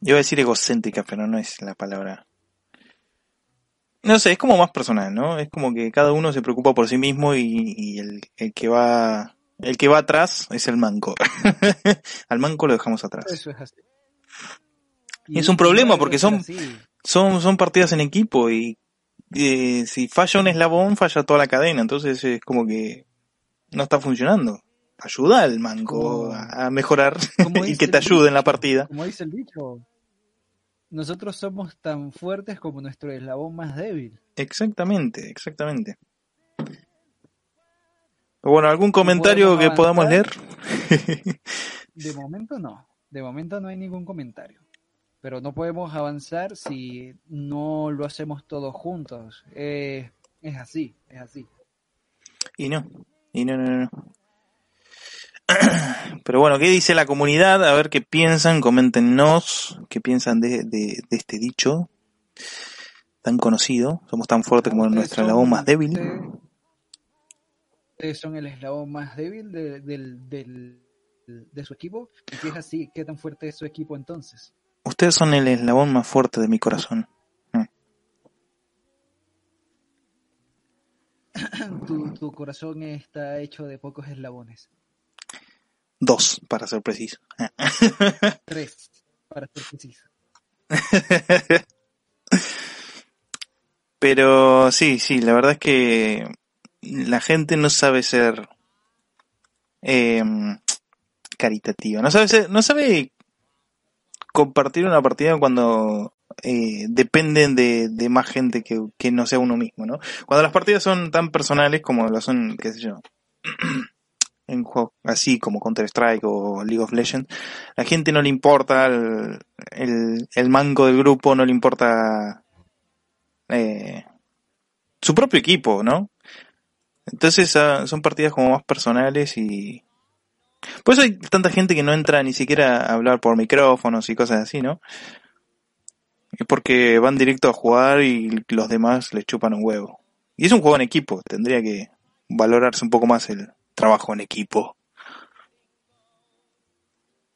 Yo iba a decir egocéntrica, pero no es la palabra. No sé, es como más personal, ¿no? Es como que cada uno se preocupa por sí mismo y, el, el, que va el que va atrás es el manco. Al manco lo dejamos atrás. Eso es así es un problema porque son, son, son partidas en equipo y eh, si falla un eslabón, falla toda la cadena. Entonces es como que no está funcionando. Ayuda al manco a mejorar y que te ayude en la partida. Como dice el dicho, nosotros somos tan fuertes como nuestro eslabón más débil. Exactamente, exactamente. Bueno, ¿algún comentario que podamos leer? de momento no. De momento no hay ningún comentario pero no podemos avanzar si no lo hacemos todos juntos. es así, es así. Y no, y no, no, no. Pero bueno, ¿qué dice la comunidad? A ver qué piensan, coméntenos qué piensan de, de, este dicho tan conocido. Somos tan fuertes como nuestro eslabón más débil. Ustedes son el eslabón más débil de, de su equipo. Y si es así, ¿qué tan fuerte es su equipo entonces? Ustedes son el eslabón más fuerte de mi corazón. Mm. Tu, corazón está hecho de pocos eslabones. Dos, para ser preciso. Tres, para ser preciso. Pero sí, sí, la verdad es que la gente no sabe ser eh, caritativa, no sabe ser, no sabe compartir una partida cuando eh, dependen de, más gente que, no sea uno mismo, ¿no? Cuando las partidas son tan personales como lo son, qué sé yo, en juegos así como Counter-Strike o League of Legends, la gente no le importa el, el, manco del grupo, no le importa eh, su propio equipo, ¿no? Entonces ah, son partidas como más personales y, por eso hay tanta gente que no entra ni siquiera a hablar por micrófonos y cosas así, ¿no? Es porque van directo a jugar y los demás les chupan un huevo. Y es un juego en equipo, tendría que valorarse un poco más el trabajo en equipo.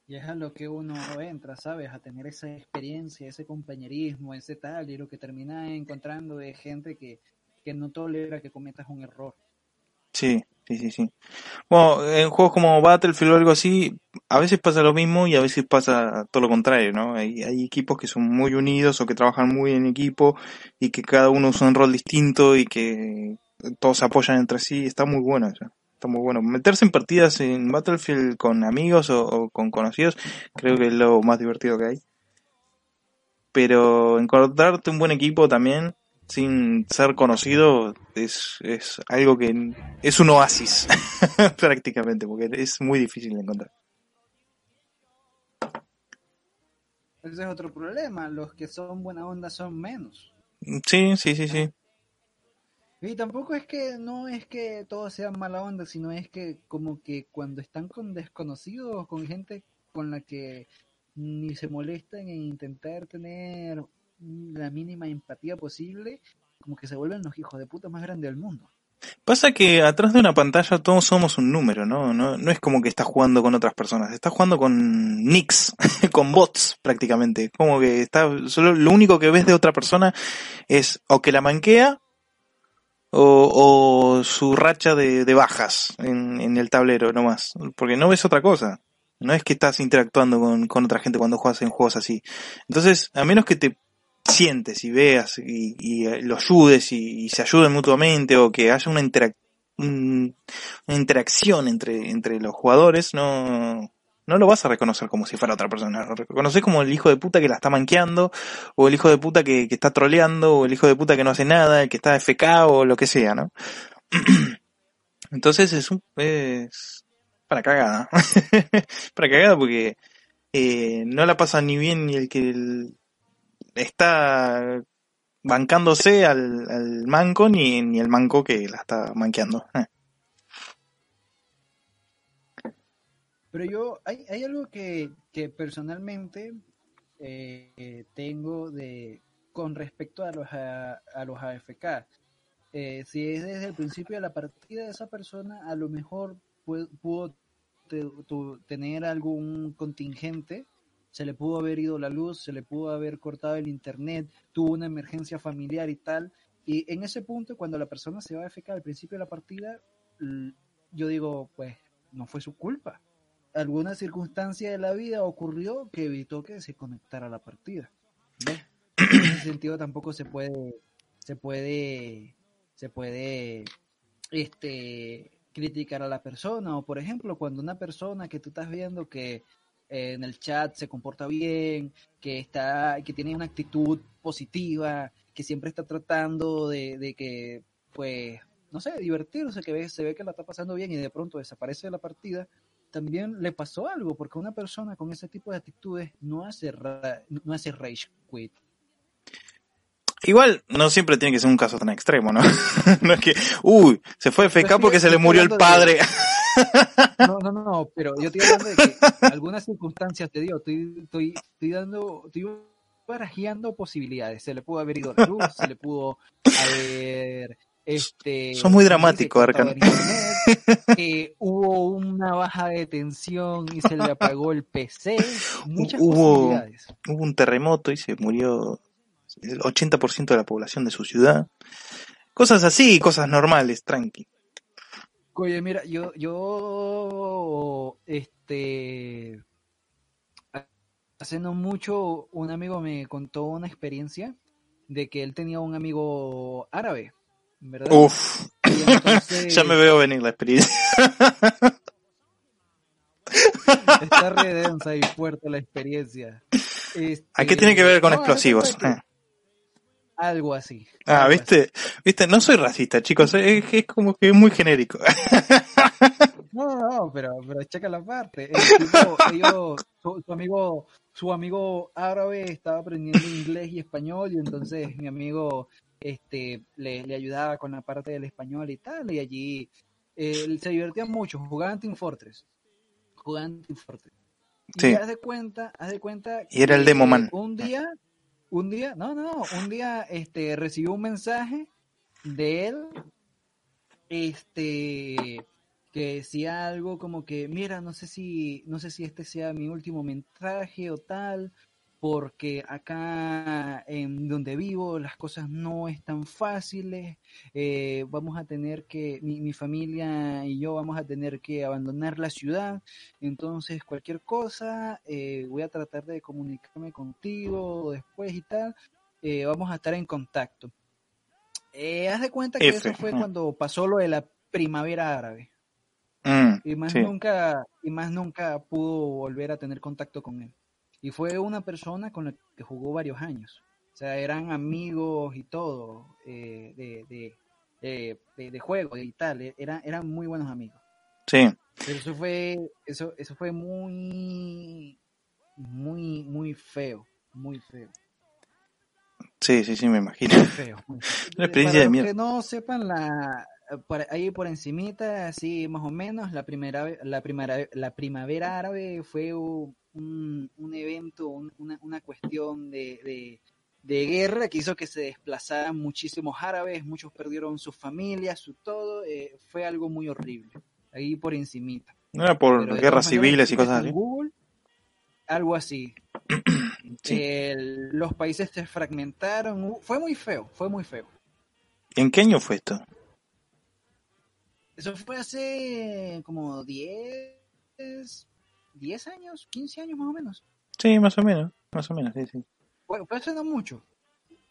Y es a lo que uno entra, ¿sabes? A tener esa experiencia, ese compañerismo, ese tal, y lo que termina encontrando es gente que, que no tolera que cometas un error. Sí, Sí, sí, sí. Bueno, en juegos como Battlefield o algo así, a veces pasa lo mismo y a veces pasa todo lo contrario, ¿no? Hay, hay equipos que son muy unidos o que trabajan muy en equipo y que cada uno usa un rol distinto y que todos se apoyan entre sí. Está muy bueno eso. Está muy bueno. Meterse en partidas en Battlefield con amigos o con conocidos creo que es lo más divertido que hay. Pero encontrarte un buen equipo también sin ser conocido es, es algo que es un oasis prácticamente porque es muy difícil de encontrar. Ese es otro problema, los que son buena onda son menos. Sí, sí, sí, sí. Y tampoco es que no es que todos sean mala onda, sino es que como que cuando están con desconocidos, con gente con la que ni se molestan en intentar tener la mínima empatía posible, como que se vuelven los hijos de puta más grandes del mundo. Pasa que atrás de una pantalla todos somos un número, ¿no? No, no es como que estás jugando con otras personas, estás jugando con nicks, con bots prácticamente. Como que está, solo lo único que ves de otra persona es o que la manquea o, su racha de, de bajas en, en, el tablero nomás. Porque no ves otra cosa. No es que estás interactuando con, con otra gente cuando juegas en juegos así. Entonces, a menos que te sientes y veas y, eh, lo ayudes y, se ayuden mutuamente o que haya una, interac una interacción entre, los jugadores, no, no lo vas a reconocer como si fuera otra persona. Lo reconoces como el hijo de puta que la está manqueando, o el hijo de puta que, que está troleando, o el hijo de puta que no hace nada, el que está FK o lo que sea, ¿no? Entonces es un, es para cagada. para cagada porque eh, no la pasa ni bien ni el que el, está bancándose al, al manco ni, ni, el manco que la está manqueando. Eh. Pero yo, hay, hay algo que, que personalmente eh, tengo de con respecto a los, a, a los AFK. Eh, si es desde el principio de la partida de esa persona, a lo mejor pudo, tener algún contingente se le pudo haber ido la luz, se le pudo haber cortado el internet, tuvo una emergencia familiar y tal. Y en ese punto, cuando la persona se va a FK al principio de la partida, yo digo, pues no fue su culpa. Alguna circunstancia de la vida ocurrió que evitó que se conectara a la partida. ¿Ves? En ese sentido tampoco se puede, se puede, se puede, este, criticar a la persona. O por ejemplo, cuando una persona que tú estás viendo que en el chat se comporta bien, que está, que tiene una actitud positiva, que siempre está tratando de, de que, pues, no sé, divertirse, que ve, se ve que la está pasando bien y de pronto desaparece de la partida, también le pasó algo, porque una persona con ese tipo de actitudes no hace, no hace rage quit. Igual, no siempre tiene que ser un caso tan extremo, ¿no? no es que, uy, se fue FK porque se le murió el padre. No, no, no, pero yo estoy hablando de que algunas circunstancias te digo, estoy, estoy, estoy dando, estoy barajeando posibilidades. Se le pudo haber ido la luz, se le pudo haber este son muy dramáticos Arcan. eh, hubo una baja de tensión y se le apagó el PC muchas hubo, posibilidades. hubo un terremoto y se murió el 80% de la población de su ciudad. Cosas así cosas normales tranqui Oye, mira, yo, yo, este, hace no mucho un amigo me contó una experiencia de que él tenía un amigo árabe, ¿verdad? Uf, entonces... ya me veo venir la experiencia. Está re densa y fuerte la experiencia. Este... ¿A qué tiene que ver con no, explosivos? Algo así. Ah, algo viste, así. viste, no soy racista, chicos, es, es como que es muy genérico. No, no, pero, pero checa la parte. Tipo, ellos, su, su, amigo, su amigo árabe estaba aprendiendo inglés y español y entonces mi amigo este le, le ayudaba con la parte del español y tal y allí eh, se divertían mucho, jugaban Team Fortress. Jugaban Team Fortress. Y sí. haz de cuenta, haz de cuenta y era el demo man. Un día un día, no, no, un día este recibió un mensaje de él este que decía algo como que mira, no sé si no sé si este sea mi último mensaje o tal, porque acá en donde vivo las cosas no están fáciles, eh, vamos a tener que, mi, mi, familia y yo vamos a tener que abandonar la ciudad, entonces cualquier cosa, eh, voy a tratar de comunicarme contigo después y tal, eh, vamos a estar en contacto. Haz de cuenta que F. eso fue cuando pasó lo de la primavera árabe. Mm, y más sí. nunca, y más nunca pudo volver a tener contacto con él y fue una persona con la que jugó varios años. O sea, eran amigos y todo eh, de, de, de, de, juego y tal. Eran, eran muy buenos amigos. Sí. Pero eso fue, eso, eso fue muy, muy, muy feo. Muy feo. Sí, sí, sí, me imagino. Muy feo. Una experiencia Para de mierda. que no sepan la, por, ahí por encimita, así más o menos, la primera, la primera, la primavera árabe fue un, un evento, una, una, cuestión de, de, guerra que hizo que se desplazaran muchísimos árabes, muchos perdieron sus familias, su todo, eh, fue algo muy horrible, ahí por encimita. No era por guerras civiles y cosas así. Google, algo así. los países se fragmentaron, fue muy feo, fue muy feo. ¿En qué año fue esto? Eso fue hace como 10, 10 años, 15 años más o menos. Sí, más o menos, más o menos, sí, sí. Bueno, pero eso no mucho.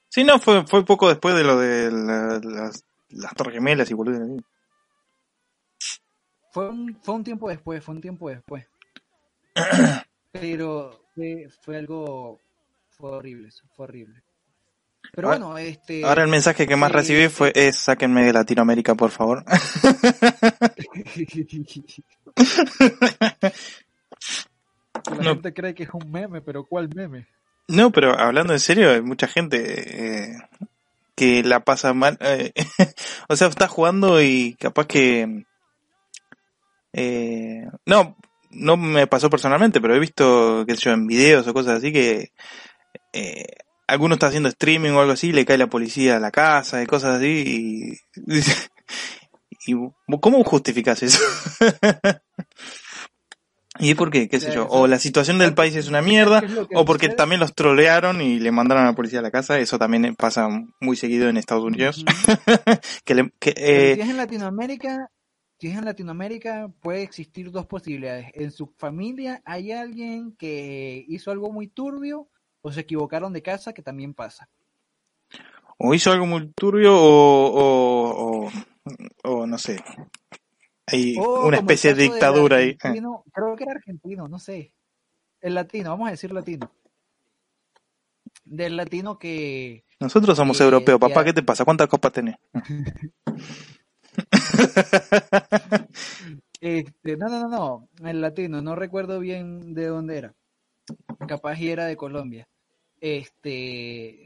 Sí, no, fue, fue poco después de lo de las, las Torres Gemelas y boludo. Fue un, fue un tiempo después, fue un tiempo después. pero fue, fue algo, fue horrible fue horrible. Pero bueno, este. Ahora el mensaje que más recibí fue: es sáquenme de Latinoamérica, por favor. La gente cree que es un meme, pero ¿cuál meme? No, pero hablando en serio, hay mucha gente eh, que la pasa mal. Eh, o sea, está jugando y capaz que. Eh, no, no me pasó personalmente, pero he visto, qué sé yo, en videos o cosas así que eh, alguno está haciendo streaming o algo así, le cae la policía a la casa y cosas así y, y ¿cómo justificas eso? ¿Y por qué? ¿Qué sé yo? O la situación del país es una mierda, o porque también los trolearon y le mandaron a la policía a la casa. Eso también pasa muy seguido en Estados Unidos. que eh, si es en Latinoamérica, si es en Latinoamérica, puede existir dos posibilidades. En su familia hay alguien que hizo algo muy turbio o se equivocaron de casa, que también pasa. O hizo algo muy turbio o, o, no sé. Hay una especie de dictadura ahí. Creo que era argentino, no sé. El latino, vamos a decir latino. Del latino que... Nosotros somos europeos, papá, ¿qué te pasa? ¿Cuántas copas tenés? este, no, no, no, no, el latino, no recuerdo bien de dónde era capaz y era de Colombia. Este,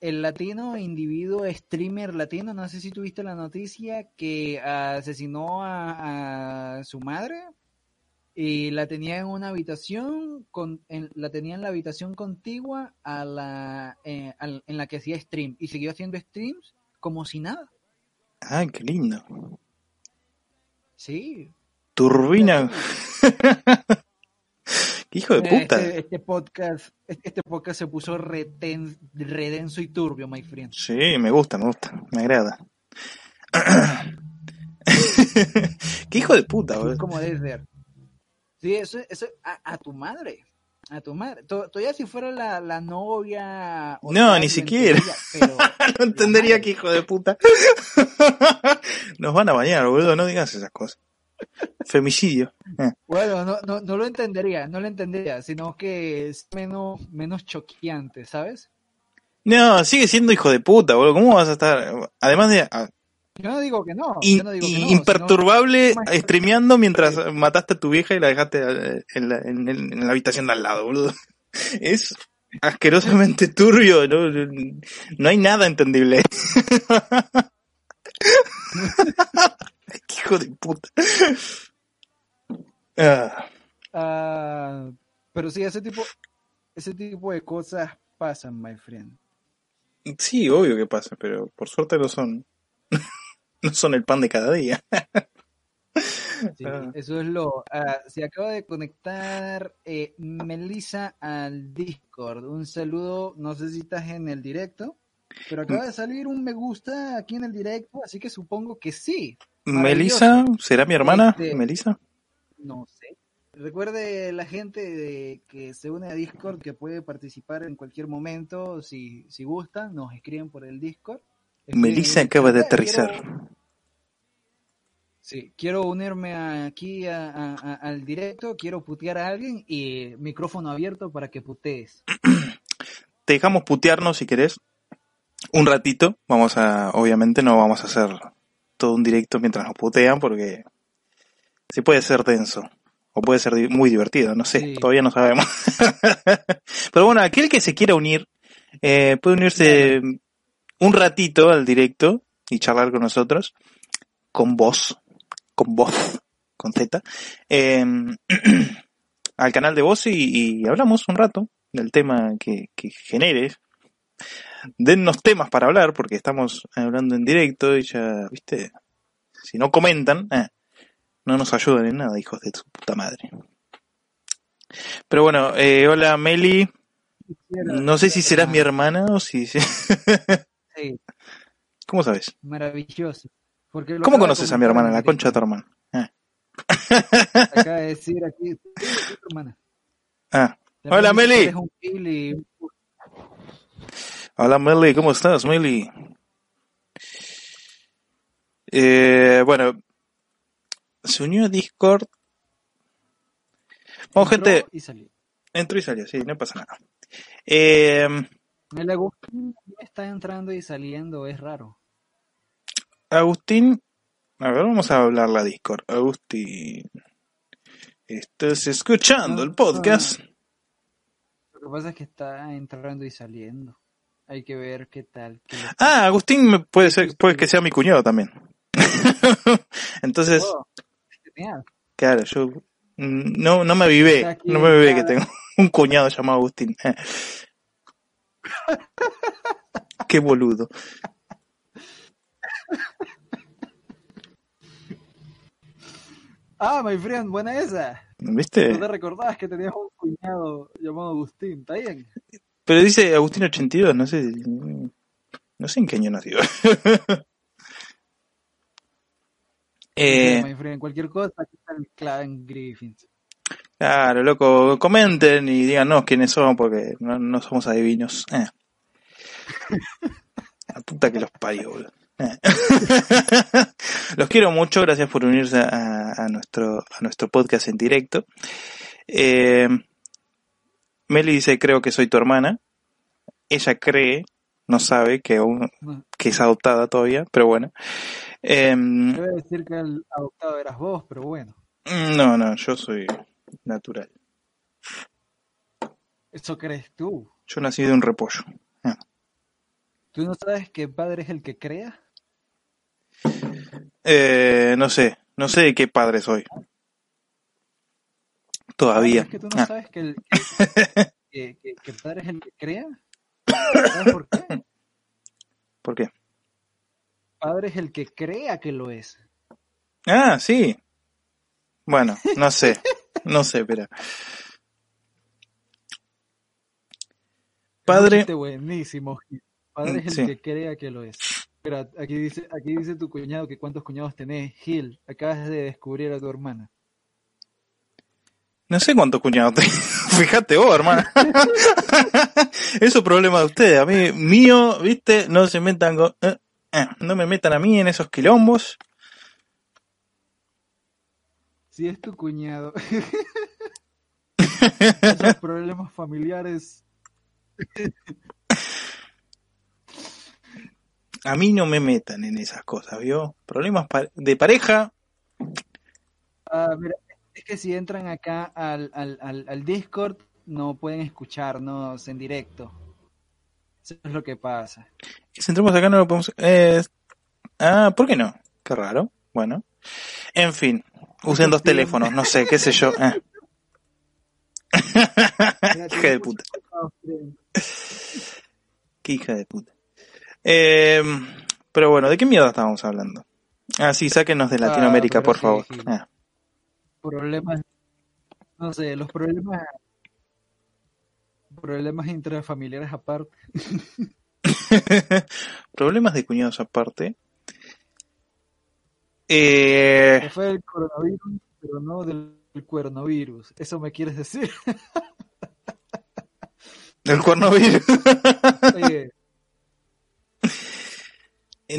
el latino, individuo, streamer latino, no sé si tuviste la noticia que asesinó a, su madre y la tenía en una habitación, con, la tenía en la habitación contigua a la, eh, en la que hacía stream y siguió haciendo streams como si nada. Ah, qué lindo. Sí. Turbina. hijo de puta. Este, este, podcast, este podcast se puso redenso y turbio, my friend. Sí, me gusta, me gusta, me agrada. Qué hijo de puta, boludo. Como debe ser. Sí, eso, eso a, tu madre. A tu madre. Todavía si fuera la, la novia. No, ni siquiera. no entendería que hijo de puta. Nos van a bañar, boludo. No digas esas cosas. Femicidio. Eh. Bueno, no, no, no, lo entendería, no lo entendería, sino que es menos, menos choqueante, ¿sabes? No, sigue siendo hijo de puta, boludo. ¿Cómo vas a estar? Además de. Ah, yo no digo que no. yo no digo que no imperturbable streameando mientras mataste a tu vieja y la dejaste eh, en la, en, la habitación de al lado, boludo. Es asquerosamente turbio, no, no hay nada entendible. Hijo de puta. Ah, pero sí, ese tipo, ese tipo de cosas pasan, my friend. Sí, obvio que pasa, pero por suerte no son, no son el pan de cada día. Ah. Eso es lo. se acaba de conectar eh, Melissa al Discord. Un saludo, no sé si estás en el directo, pero acaba de salir un me gusta aquí en el directo, así que supongo que sí. Melissa, ¿será mi hermana? Este, Melissa. No sé. Recuerde la gente que se une a Discord que puede participar en cualquier momento, si, si gusta, nos escriben por el Discord. Melissa acaba de aterrizar. sí, quiero unirme aquí al directo, quiero putear a alguien y micrófono abierto para que putees. Te dejamos putearnos si querés. Un ratito, vamos a, obviamente no vamos a hacer todo un directo mientras nos putean porque sí puede ser denso o puede ser muy divertido, no sé, todavía no sabemos. Pero bueno, aquel que se quiera unir eh, puede unirse un ratito al directo y charlar con nosotros. con voz, con voz, con Z, eh, al canal de voz y, y, hablamos un rato del tema que, que genere. Dennos temas para hablar, porque estamos hablando en directo y ya, viste, si no comentan, eh, no nos ayudan en nada, hijos de su puta madre. Pero bueno, eh, hola Meli. No sé si serás mi hermana o si... sí. ¿Cómo sabes? Maravilloso. Porque ¿Cómo conoces a mi hermana, la concha de tu hermana? Eh. Acaba de decir aquí, tu hermana. Ah. Hola Meli. Hola Meli, ¿cómo estás Meli? Eh, bueno, se unió a Discord. Vamos, gente. Y salió. Entró y salió, sí, no pasa nada. Eh, el Agustín está entrando y saliendo, es raro. Agustín, a ver, vamos a hablar la Discord. Agustín, estás escuchando el podcast. Lo que pasa es que está entrando y saliendo. Hay que ver qué tal. Qué ah, Agustín puede ser, puede que sea mi cuñado también. Entonces, Oh, claro, yo mm, no, no me vivé, no me vivé que tengo un cuñado llamado Agustín. Eh. Qué boludo. Ah, my friend, buena esa. ¿Viste? ¿No te recordabas que tenías un cuñado llamado Agustín? ¿Está bien? Pero dice Agustín 82, no sé. No sé en qué año nació. eh, friend, cualquier cosa, aquí está clan Griffins. Claro, loco, comenten y díganos quiénes son porque no, no somos adivinos. Eh. La puta que los parió, boludo. Eh. los quiero mucho, gracias por unirse a, a, nuestro, a nuestro podcast en directo. Eh, Meli dice, creo que soy tu hermana. Ella cree, no sabe que, aún, que es adoptada todavía, pero bueno. Eh, Debe decir que el adoptado eras vos, pero bueno. No, no, yo soy natural. Eso crees tú. Yo nací de un repollo. Ah. ¿Tú no sabes que padre es el que crea? Eh, no sé, no sé de qué padre soy. Todavía. ¿Es que tú no ah. sabes que, el, que, que, que, padre es el que crea? ¿Sabes por qué? ¿Por qué? Padre es el que crea que lo es. Ah, sí. Bueno, no sé. No sé, pero. Padre. buenísimo. Padre es el sí. que crea que lo es. Espera, aquí dice, aquí dice tu cuñado que cuántos cuñados tenés. Gil, acabas de descubrir a tu hermana. No sé cuántos cuñados tengo. Fíjate vos, hermana. Eso es problema de ustedes. A mí, mío, viste, no se metan con. Eh, eh, no me metan a mí en esos quilombos. Si es tu cuñado. Esos problemas familiares. A mí no me metan en esas cosas, ¿vio? Problemas de pareja. Ah, mira, es que si entran acá al, al, al, al Discord, no pueden escucharnos en directo. Eso es lo que pasa. Y si entramos acá no lo podemos... Eh... Ah, ¿por qué no? Qué raro. Bueno. En fin, usen dos teléfonos, no sé, qué sé yo. Eh. hija de puta. Qué hija de puta. Eh, pero bueno, ¿de qué mierda estábamos hablando? Ah, sí, sáquenos de Latinoamérica, ah, por sí, favor. Sí. Ah. Problemas, no sé, los problemas, problemas intrafamiliares aparte. problemas de cuñados aparte. Eh... Fue el coronavirus, pero no del cuernovirus. ¿Eso me quieres decir? ¿Del cuernovirus? Oye.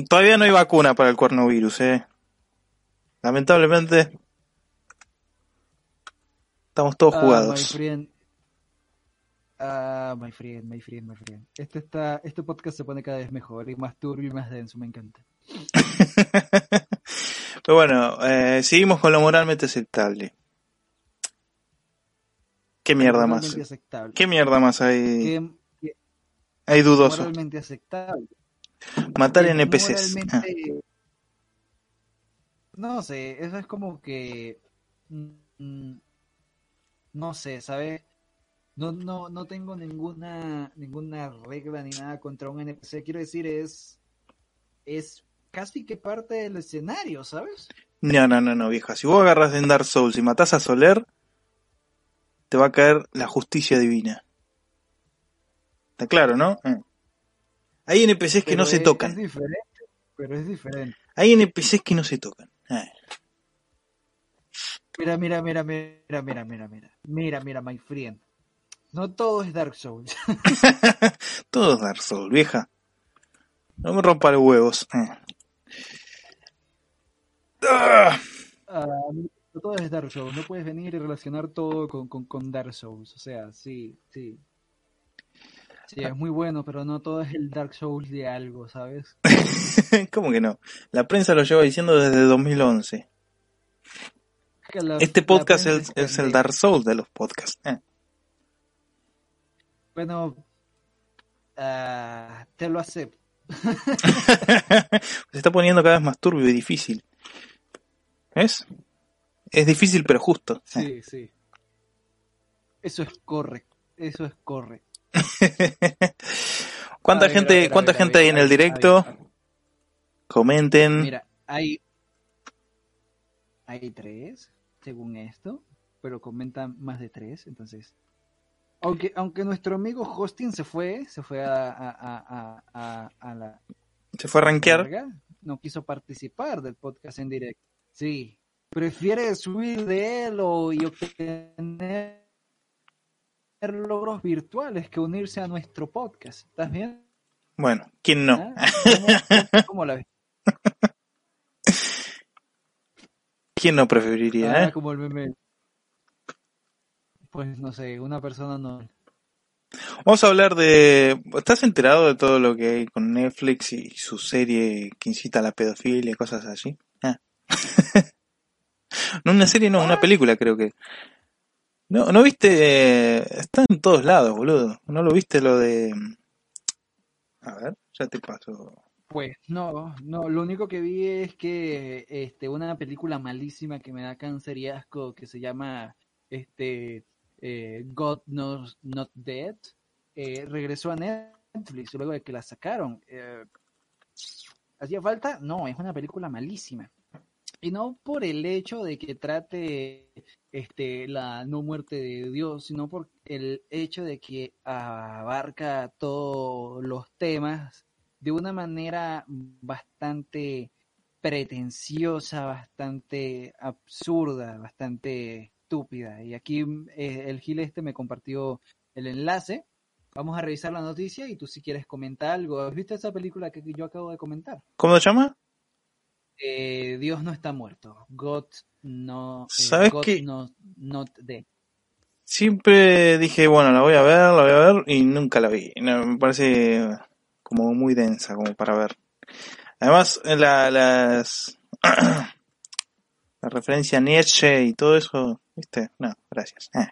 Todavía no hay vacuna para el cuernovirus, eh. Lamentablemente. Estamos todos Ah, jugados. my friend. Ah, my friend, my friend, my friend. Este, está, este podcast se pone cada vez mejor y más turbio y más denso, me encanta. Pero bueno, eh, seguimos con lo moralmente aceptable. ¿Qué mierda más? Aceptable. ¿Qué mierda más hay? ¿Qué- qué- Hay dudoso. moralmente aceptable. Matar Es NPCs. Ah, No sé, eso es como que. mm, no sé, ¿sabes? No, no, no tengo ninguna, ninguna regla ni nada contra un NPC. Quiero decir, es. Es casi que parte del escenario, ¿sabes? No, no, no, no, vieja. Si vos agarras en Dark Souls y matás a Soler, te va a caer la justicia divina. Está claro, ¿no? Eh. Hay NPCs que no se tocan. Es diferente, pero es diferente. Hay NPCs que no se tocan. Eh. Mira, mira, mira, mira, mira, mira, mira. Mira, mira, my friend. No todo es Dark Souls. Todo es Dark Souls, vieja. No me rompa los huevos. Eh. Ah. No todo es Dark Souls. No puedes venir y relacionar todo con, con, con Dark Souls. O sea, sí, sí. Sí, es muy bueno, pero no todo es el Dark Souls de algo, ¿sabes? ¿Cómo que no? La prensa lo lleva diciendo desde 2011. Este podcast es, el. Dark Souls de los podcasts. Eh. Bueno, ah, te lo acepto. Se está poniendo cada vez más turbio y difícil. ¿Ves? Es difícil pero justo. Sí, sí. Eso es correcto. Eso es correcto. ¿Cuánta ver, gente, ver, cuánta ver, gente hay en el directo? Comenten. Mira, hay, hay tres, según esto, pero comentan más de tres, entonces. Aunque, aunque nuestro amigo Hosting se fue, se fue a, a, a, a, la Se fue a rankear. no quiso participar del podcast en directo. Sí, prefiere subir de él o, y obtener logros virtuales que unirse a nuestro podcast. ¿Estás bien? Bueno, ¿quién no? ¿Ah? ¿Cómo, cómo la ves? ¿Quién no preferiría? Ah, eh? como el meme. Pues no sé, una persona no. Vamos a hablar de... ¿Estás enterado de todo lo que hay con Netflix y su serie que incita a la pedofilia y cosas así? Ah. no, una serie no, una película creo que. No, ¿no viste? Está en todos lados, boludo. ¿No lo viste lo de... A ver, ya te paso. Pues no, no, lo único que vi es que este una película malísima que me da cáncer y asco que se llama este eh, God Knows Not Dead eh, regresó a Netflix luego de que la sacaron. Eh, ¿Hacía falta? No, es una película malísima. Y no por el hecho de que trate este, la no muerte de Dios, sino por el hecho de que abarca todos los temas de una manera bastante pretenciosa, bastante absurda, bastante estúpida. Y aquí eh, el Gil este me compartió el enlace. Vamos a revisar la noticia y tú si quieres comentar algo. ¿Has visto esa película que yo acabo de comentar? ¿Cómo se llama? Eh, Dios no está muerto. God no. eh, ¿Sabes God qué? no- not dead. Siempre dije, bueno, la voy a ver, la voy a ver y nunca la vi. No, me parece como muy densa como para ver. Además, la, las la referencia a Nietzsche y todo eso, ¿viste? No, gracias. Eh.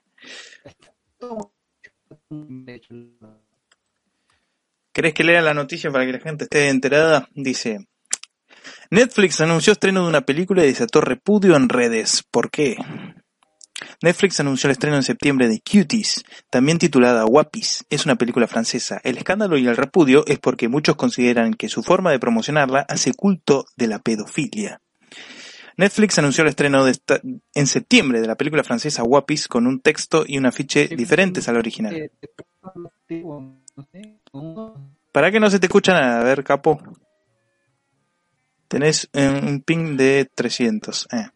¿Querés que lea la noticia para que la gente esté enterada? Dice, Netflix anunció estreno de una película y desató repudio en redes. ¿Por qué? Netflix anunció el estreno en septiembre de Cuties, también titulada Guapis. Es una película francesa. El escándalo y el repudio es porque muchos consideran que su forma de promocionarla hace culto de la pedofilia. Netflix anunció el estreno de esta- en septiembre de la película francesa Guapis con un texto y un afiche diferentes al original. eh, ¿Para que no se te escucha nada? A ver, capo. Tenés un ping de 300. Eh.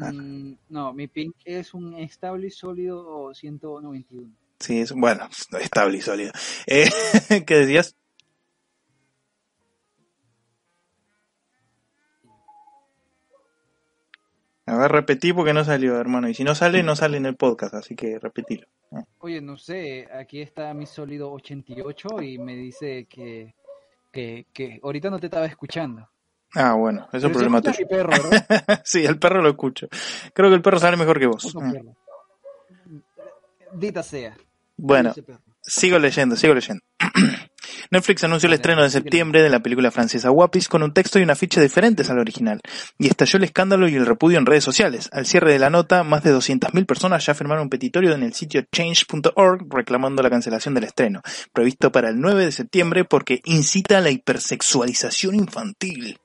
Ah. Mm, no, mi ping es un estable y sólido 191. Sí, es bueno, estable y sólido. Eh, ¿Qué decías? A ver, repetí porque no salió, hermano. Y si no sale, no sale en el podcast, así que repetilo. Eh. Oye, no sé, aquí está mi sólido 88 y me dice que, que, que ahorita no te estaba escuchando. Ah, bueno, eso es problema tuyo. sí, el perro lo escucho. Creo que el perro sale mejor que vos. Perro. Dita sea. Bueno. Sigo leyendo, sigo leyendo. Netflix anunció el estreno de septiembre de la película francesa Wapis con un texto y una ficha diferentes al original, y estalló el escándalo y el repudio en redes sociales. Al cierre de la nota, más de 200.000 personas ya firmaron un petitorio en el sitio change.org reclamando la cancelación del estreno, previsto para el 9 de septiembre porque incita a la hipersexualización infantil.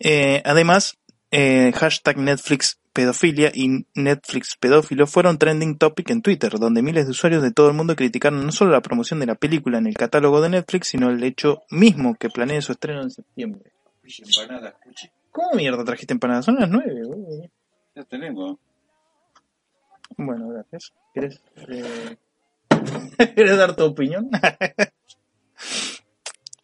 Eh, además, eh, hashtag Netflix pedofilia y Netflix pedófilo fueron trending topic en Twitter, donde miles de usuarios de todo el mundo criticaron no solo la promoción de la película en el catálogo de Netflix, sino el hecho mismo que planea su estreno en septiembre. ¿Cómo mierda trajiste empanadas? Son las nueve, Ya tenemos. Bueno, gracias. ¿Quieres, eh... ¿Quieres dar tu opinión?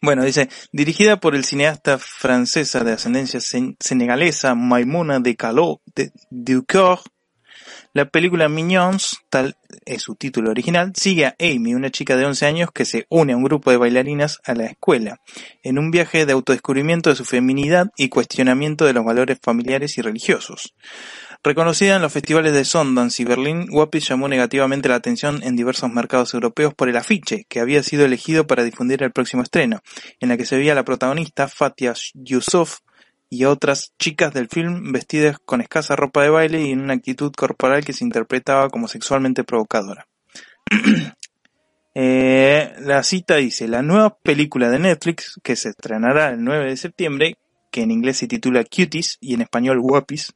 Bueno, dice, dirigida por el cineasta francesa de ascendencia senegalesa Maimouna de Calot de Ducor, la película Mignons, tal es su título original, sigue a Amy, una chica de 11 años que se une a un grupo de bailarinas a la escuela, en un viaje de autodescubrimiento de su feminidad y cuestionamiento de los valores familiares y religiosos. Reconocida en los festivales de Sundance y Berlín, Wapis llamó negativamente la atención en diversos mercados europeos por el afiche, que había sido elegido para difundir el próximo estreno, en la que se veía la protagonista, Fatia Yusuf, y otras chicas del film vestidas con escasa ropa de baile y en una actitud corporal que se interpretaba como sexualmente provocadora. Eh, la cita dice, la nueva película de Netflix, que se estrenará el 9 de septiembre, que en inglés se titula Cuties y en español Wapis,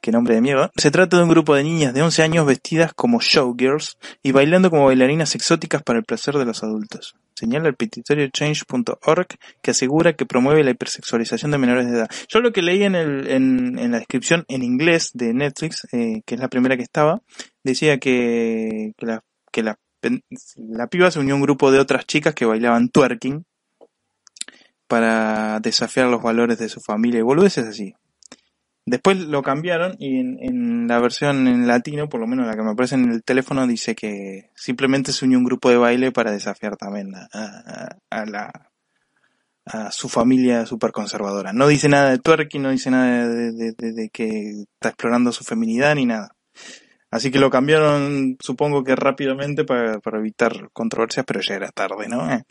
qué nombre de mierda. Se trata de un grupo de niñas de 11 años vestidas como showgirls y bailando como bailarinas exóticas para el placer de los adultos. Señala el petitorio change.org que asegura que promueve la hipersexualización de menores de edad. Yo lo que leí en, el, en, la descripción en inglés de Netflix, eh, que es la primera que estaba, decía que, la, que la, la piba se unió a un grupo de otras chicas que bailaban twerking para desafiar los valores de su familia. Y es así. Después lo cambiaron y en, la versión en latino, por lo menos la que me aparece en el teléfono, dice que simplemente se unió un grupo de baile para desafiar también a, su familia super conservadora. No dice nada de twerking, no dice nada de, que está explorando su feminidad ni nada. Así que lo cambiaron, supongo que rápidamente para, para evitar controversias, pero ya era tarde, ¿no? Eh.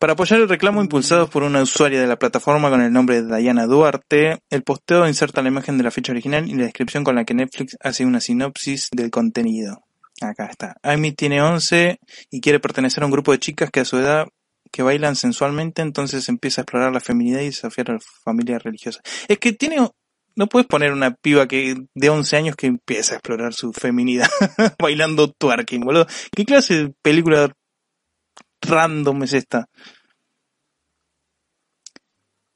Para apoyar el reclamo impulsado por una usuaria de la plataforma con el nombre de Diana Duarte, el posteo inserta la imagen de la fecha original y la descripción con la que Netflix hace una sinopsis del contenido. Acá está. Amy tiene 11 y quiere pertenecer a un grupo de chicas que a su edad que bailan sensualmente, entonces empieza a explorar la feminidad y desafiar a la familia religiosa. Es que tiene, no puedes poner una piba que de 11 años que empieza a explorar su feminidad bailando twerking, boludo. ¿Qué clase de película random es esta?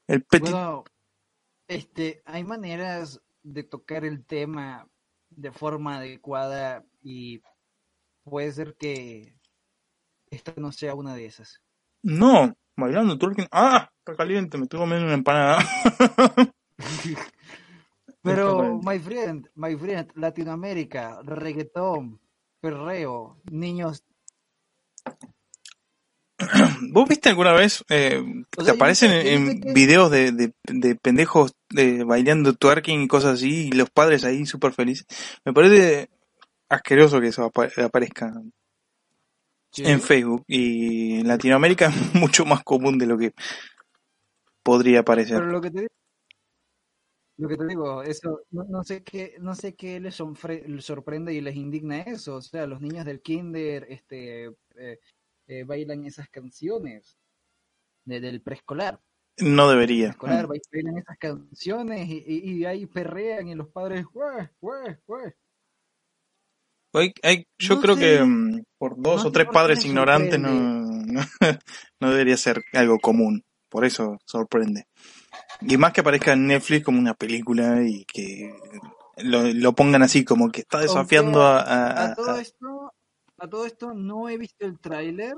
El petit... Bueno, este, hay maneras de tocar el tema de forma adecuada y puede ser que esta no sea una de esas. No, bailando twerking. ¡Ah! Está caliente, me estoy comiendo una empanada. Pero, my friend, my friend, Latinoamérica, reggaetón, perreo, niños ¿Vos viste alguna vez, eh, te aparecen en, videos de, de, pendejos de, bailando twerking y cosas así, y los padres ahí súper felices? Me parece asqueroso que eso aparezca en Facebook, y en Latinoamérica es mucho más común de lo que podría parecer. Pero lo que te digo, lo que te digo eso, no, sé qué, no sé qué les, sorprende y les indigna eso, o sea, los niños del kinder, este... Eh, eh, bailan esas canciones del preescolar. No debería. Preescolar, bailan esas canciones y, y, ahí perrean y los padres, yo creo que mm, por dos o tres padres ignorantes no, no, debería ser algo común. Por eso sorprende. Y más que aparezca en Netflix como una película y que lo, pongan así como que está desafiando a, a, todo esto a todo esto no he visto el tráiler.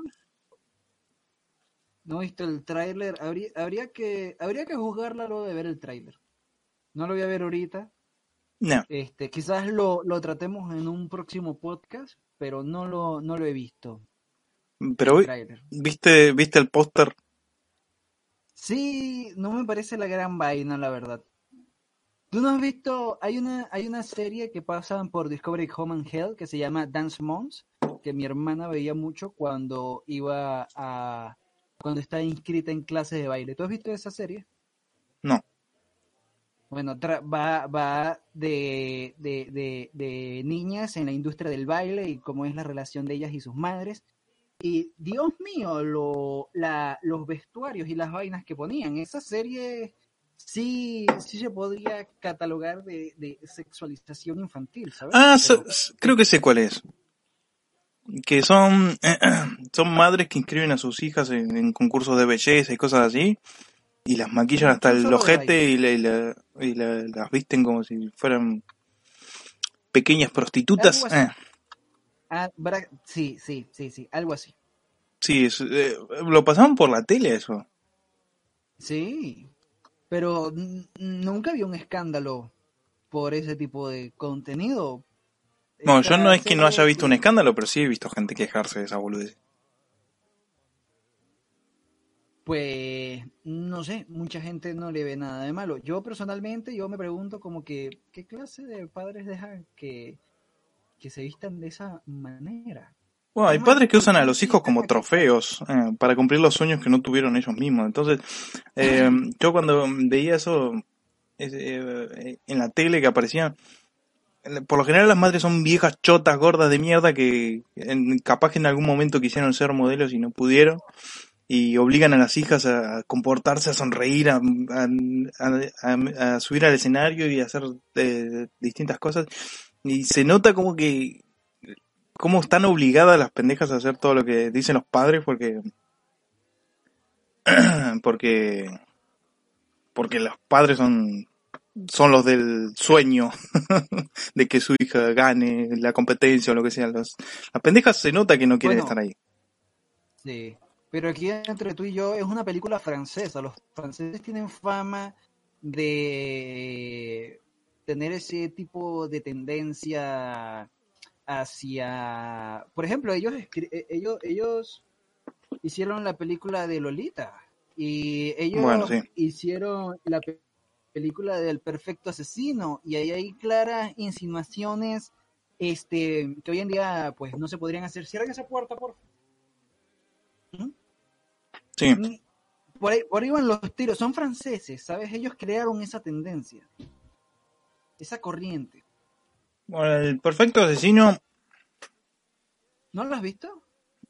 No he visto el tráiler. Habría, habría, que, habría que juzgarla luego de ver el tráiler. No lo voy a ver ahorita. No. Este, quizás lo, lo tratemos en un próximo podcast, pero no lo, no lo he visto. Pero viste, viste el póster. Sí, no me parece la gran vaina, la verdad. ¿Tú no has visto? Hay una, hay una serie que pasan por Discovery Home and Hell que se llama Dance Moms, que mi hermana veía mucho cuando iba a, cuando estaba inscrita en clases de baile. ¿Tú has visto esa serie? No. Bueno, tra- va, va de, de, de, de niñas en la industria del baile y cómo es la relación de ellas y sus madres. Y Dios mío, lo, la, los vestuarios y las vainas que ponían. Esa serie sí, sí se podría catalogar de, sexualización infantil, ¿sabes? Ah, Pero- creo que sé cuál es. Que son, son madres que inscriben a sus hijas en, en concursos de belleza y cosas así. Y las maquillan hasta el ojete y, la- y la- y la- las visten como si fueran pequeñas prostitutas. Eh, Ah, sí, sí, sí, sí, algo así. sí, es- eh, lo pasaban por la tele eso. Sí, pero nunca había un escándalo por ese tipo de contenido. No, yo no es que no haya serie- visto un escándalo, pero sí he visto gente quejarse de esa boludez. Pues no sé, mucha gente no le ve nada de malo. Yo personalmente, yo me pregunto como que, ¿qué clase de padres dejan que, que se vistan de esa manera? Bueno, hay padres que usan a ¿por qué los hijos como trofeos eh, para cumplir los sueños que no tuvieron ellos mismos. Entonces, eh, yo cuando veía eso es- eh, en la tele que aparecían, por lo general las madres son viejas chotas gordas de mierda que en- capaz que en algún momento quisieron ser modelos y no pudieron y obligan a las hijas a comportarse, a sonreír, a, subir al escenario y a hacer eh, distintas cosas. Y se nota como que cómo están obligadas las pendejas a hacer todo lo que dicen los padres porque porque porque los padres son son los del sueño de que su hija gane la competencia o lo que sea. Los, las pendejas se nota que no quieren Bueno. estar ahí. Sí, pero aquí entre tú y yo es una película francesa. Los franceses tienen fama de tener ese tipo de tendencia hacia, por ejemplo, ellos eh, ellos ellos hicieron la película de Lolita y ellos Bueno, sí. hicieron la pe- película del perfecto asesino y ahí hay claras insinuaciones este que hoy en día pues no se podrían hacer. Cierren esa puerta, por favor. Sí. Mm, Por ahí, por ahí van los tiros. Son franceses, ¿sabes? Ellos crearon esa tendencia. Esa corriente. Bueno, el perfecto asesino ¿No lo has visto?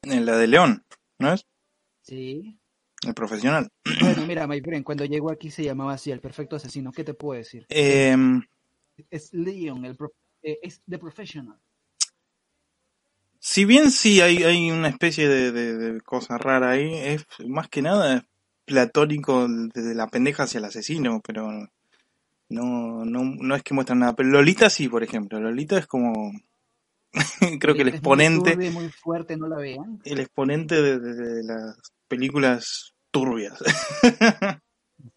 en la de León, ¿no es? Sí. El profesional. Bueno, mira, my friend, cuando llegó aquí se llamaba así, el perfecto asesino. ¿Qué te puedo decir? Eh, Es Leon, el pro- eh, es The Professional. si bien sí hay, hay una especie de, de- de cosa rara ahí, es más que nada platónico desde la pendeja hacia el asesino, pero no, no, no es que muestran nada. Pero Lolita sí, por ejemplo. Lolita es como, creo que el Es muy exponente, turbia y muy fuerte, no la vean. el exponente de, de- de las películas turbias.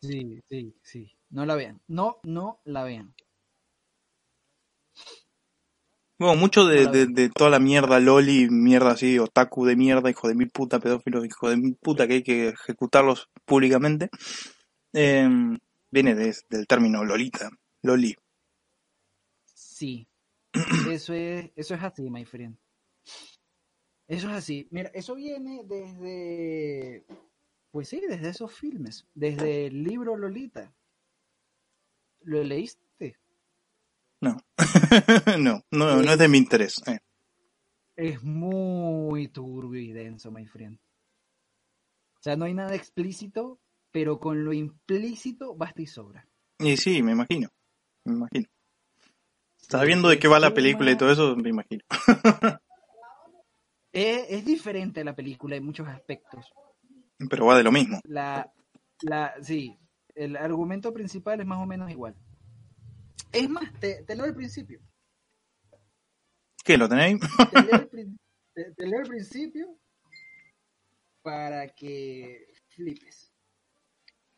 Sí, sí, sí. No la vean. No, no la vean. Bueno, mucho de, de, toda la mierda loli, mierda así, otaku de mierda, hijo de mil puta, pedófilos, hijo de mil puta, que hay que ejecutarlos públicamente, eh, viene de- del término lolita, loli. Sí. Eso es, eso es así, my friend. Eso es así. Mira, eso viene desde, pues sí, desde esos filmes, desde el libro Lolita. ¿Lo leíste? No. no, no, no es de mi interés. eh. Es muy turbio y denso, my friend. O sea, no hay nada explícito, pero con lo implícito basta y sobra. Y sí, me imagino, me imagino. Sabiendo de qué va la película y todo eso, me imagino. Es, es diferente la película en muchos aspectos. Pero va de lo mismo. La, la, sí, el argumento principal es más o menos igual. Es más, te, te leo el principio. ¿Qué, lo tenéis? Te leo el, prin- te- te leo el principio para que flipes.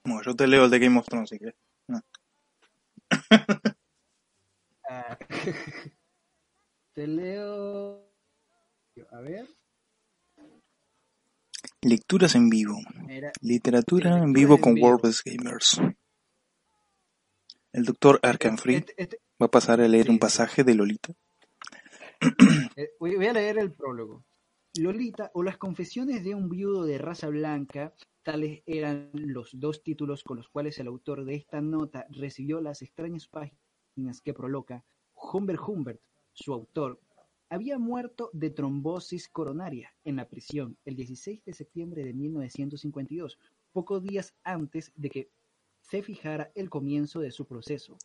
Bueno, yo te leo el de Game of Thrones, si querés. Ah, te leo. A ver. Lecturas en vivo. Literatura en vivo en con. WordPress Gamers. El doctor Arcanfree este- este- va a pasar a leer Sí, un pasaje de Lolita. eh, voy voy a leer el prólogo. Lolita o las confesiones de un viudo de raza blanca, tales eran los dos títulos con los cuales el autor de esta nota recibió las extrañas páginas que proloca. Humbert Humbert, su autor, había muerto de trombosis coronaria en la prisión el 16 de septiembre de 1952, pocos días antes de que se fijara el comienzo de su proceso.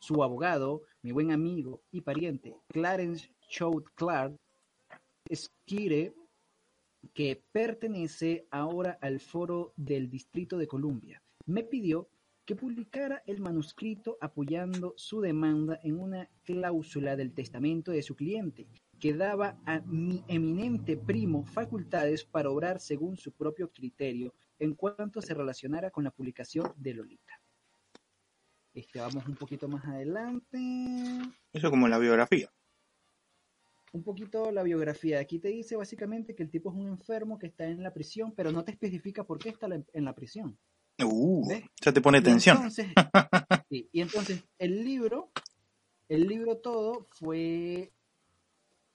Su abogado, mi buen amigo y pariente, Clarence Choate Clark, escribe que pertenece ahora al Foro del Distrito de Columbia, me pidió que publicara el manuscrito apoyando su demanda en una cláusula del testamento de su cliente, que daba a mi eminente primo facultades para obrar según su propio criterio en cuanto se relacionara con la publicación de Lolita. Este, vamos un poquito más adelante. Eso como la biografía. Un poquito la biografía. Aquí te dice básicamente que el tipo es un enfermo que está en la prisión, pero no te especifica por qué está en la prisión. Uh, ¿Ves? ya te pone Y tensión. entonces, sí, y entonces el libro, el libro todo fue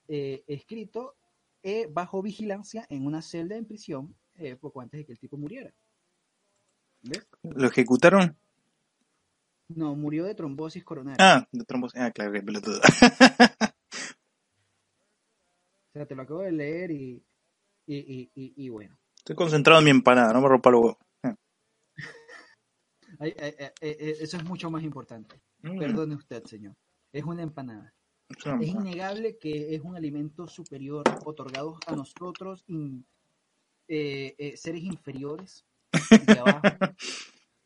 eh, escrito eh, bajo vigilancia en una celda en prisión eh, poco antes de que el tipo muriera. ¿Ves? ¿Lo ejecutaron? No, murió de trombosis coronaria. Ah, de trombosis. Ah, claro que pelotudo. O sea, te lo acabo de leer y, y, y, y, y bueno. Estoy concentrado en mi empanada, no me rompa los huevos. Ay, ay, ay, eh, eso es mucho más importante. Mm, Perdone usted, señor. Es una empanada. es innegable que es un alimento superior otorgado a nosotros, in- eh, eh, seres inferiores de abajo,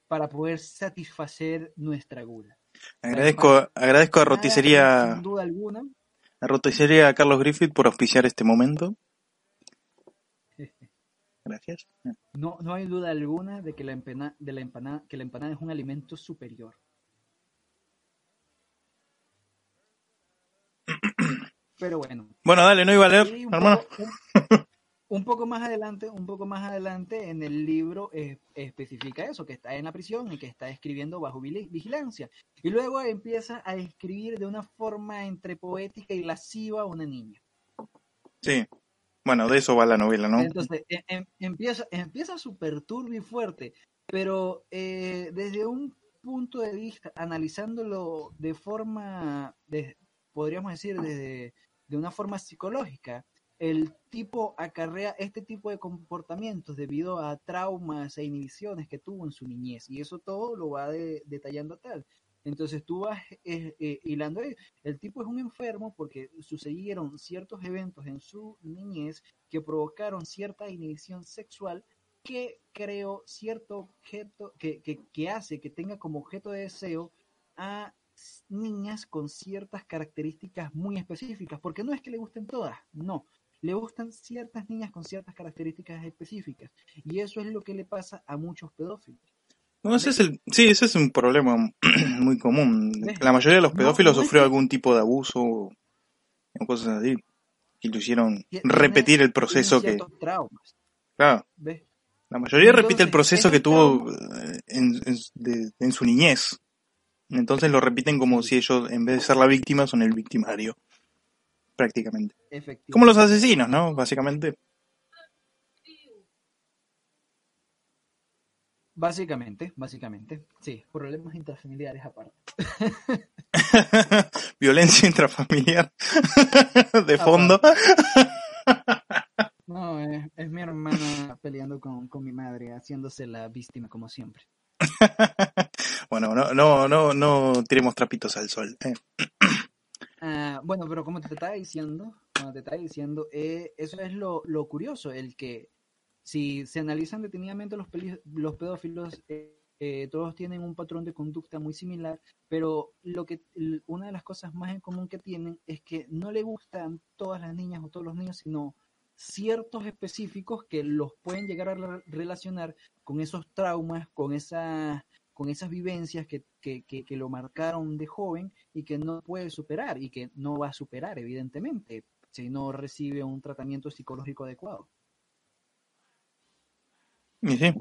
para poder satisfacer nuestra gula. Agradezco, agradezco a Roticería, Sin duda alguna. a Roticería Carlos Griffith por auspiciar este momento. Gracias. No, no hay duda alguna de que la empana- de la empanada, que la empanada es un alimento superior. Pero bueno, Bueno, dale, no iba a leer, un hermano. poco, un- un poco más adelante, un poco más adelante en el libro eh, especifica eso, que está en la prisión y que está escribiendo bajo vigilancia. Y luego empieza a escribir de una forma entre poética y lasciva a una niña. Sí. Bueno, de eso va la novela, ¿no? Entonces em- em- empieza, empieza súper turbio y fuerte, pero eh, desde un punto de vista, analizándolo de forma, podríamos decir, desde, de una forma psicológica, el tipo acarrea este tipo de comportamientos debido a traumas e inhibiciones que tuvo en su niñez, y eso todo lo va de- detallando tal. Entonces tú vas eh, eh, hilando, el tipo es un enfermo porque sucedieron ciertos eventos en su niñez que provocaron cierta inhibición sexual que creó cierto objeto, que, que, que hace que tenga como objeto de deseo a niñas con ciertas características muy específicas, porque no es que le gusten todas, no, le gustan ciertas niñas con ciertas características específicas, y eso es lo que le pasa a muchos pedófilos. No, ese es el, sí, ese es un problema muy común. La mayoría de los pedófilos no sufrió algún tipo de abuso o cosas así que lo hicieron repetir el proceso que, traumas, claro, ¿ves? la mayoría repite el proceso que tuvo eh, en, en- de- en su niñez. Entonces lo repiten como si ellos, en vez de ser la víctima, son el victimario, prácticamente. Efectivamente. Como los asesinos, ¿no? Básicamente. Básicamente, básicamente, sí, problemas intrafamiliares aparte. Violencia intrafamiliar de fondo. No, es, es mi hermana peleando con, con mi madre, haciéndose la víctima como siempre. Bueno, no, no, no, no tiremos trapitos al sol. eh. Ah, bueno, pero como te estaba diciendo, como te estaba diciendo, eh, eso es lo, lo curioso, el que si se analizan detenidamente los, los pedófilos, eh, eh, todos tienen un patrón de conducta muy similar, pero lo que una de las cosas más en común que tienen es que no le gustan todas las niñas o todos los niños, sino ciertos específicos que los pueden llegar a re- relacionar con esos traumas, con esas con esas vivencias que, que lo marcaron de joven y que no puede superar y que no va a superar, evidentemente, si no recibe un tratamiento psicológico adecuado. Y sí.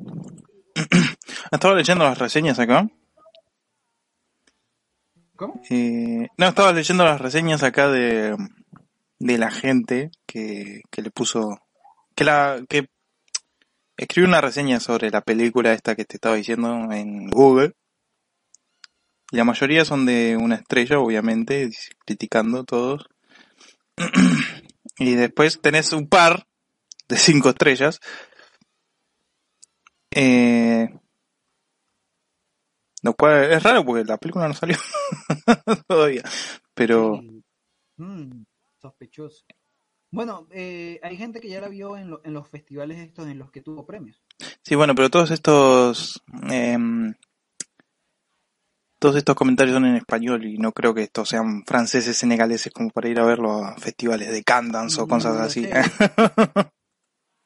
Estaba leyendo las reseñas acá. ¿Cómo? Eh, no, estaba leyendo las reseñas acá de, de la gente que, que le puso que la que escribí una reseña sobre la película esta que te estaba diciendo en Google. Y la mayoría son de una estrella, obviamente, criticando todos. y después tenés un par de cinco estrellas. Eh, lo cual es raro porque la película no salió todavía. Pero Mm, sospechoso. Bueno, eh, hay gente que ya la vio en, lo- en los festivales estos en los que tuvo premios. sí, bueno, pero todos estos em, todos estos comentarios son en español y no creo que estos sean franceses senegaleses como para ir a verlo a festivales de Candance o cosas así.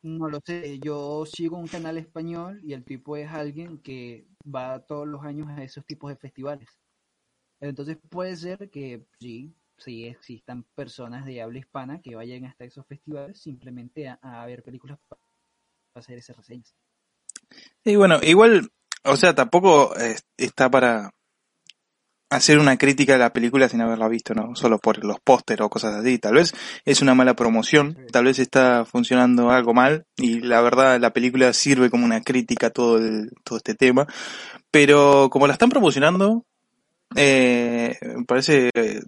No lo sé, yo sigo un canal español y el tipo es alguien que va todos los años a esos tipos de festivales. Entonces puede ser que sí, sí existan personas de habla hispana que vayan hasta esos festivales simplemente a, a ver películas para hacer esas reseñas. Y bueno, igual, o sea, tampoco eh, está para hacer una crítica de la película sin haberla visto, ¿no? Solo por los pósteres o cosas así. Tal vez es una mala promoción, tal vez está funcionando algo mal y la verdad la película sirve como una crítica a todo, el, todo este tema. Pero como la están promocionando, eh, me parece eh,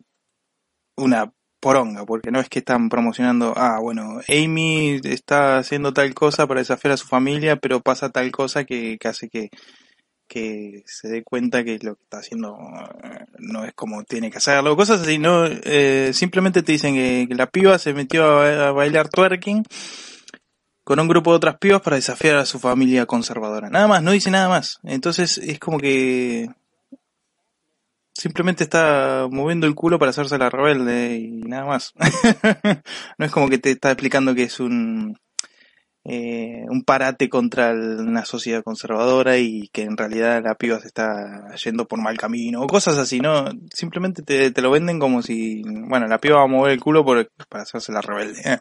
una poronga, porque no es que están promocionando, ah, bueno, Amy está haciendo tal cosa para desafiar a su familia, pero pasa tal cosa que, que hace que, que se dé cuenta que lo que está haciendo eh, no es como tiene que hacerlo, cosas así, no, eh, simplemente te dicen que, que la piba se metió a, ba- a bailar twerking con un grupo de otras pibas para desafiar a su familia conservadora, nada más, no dice nada más, entonces es como que simplemente está moviendo el culo para hacerse la rebelde y nada más. no es como que te está explicando que es un eh, un parate contra el- una sociedad conservadora y que en realidad la piba se está yendo por mal camino o cosas así, ¿no? Simplemente te, te lo venden como si, bueno, la piba va a mover el culo por, para hacerse la rebelde. ¿eh?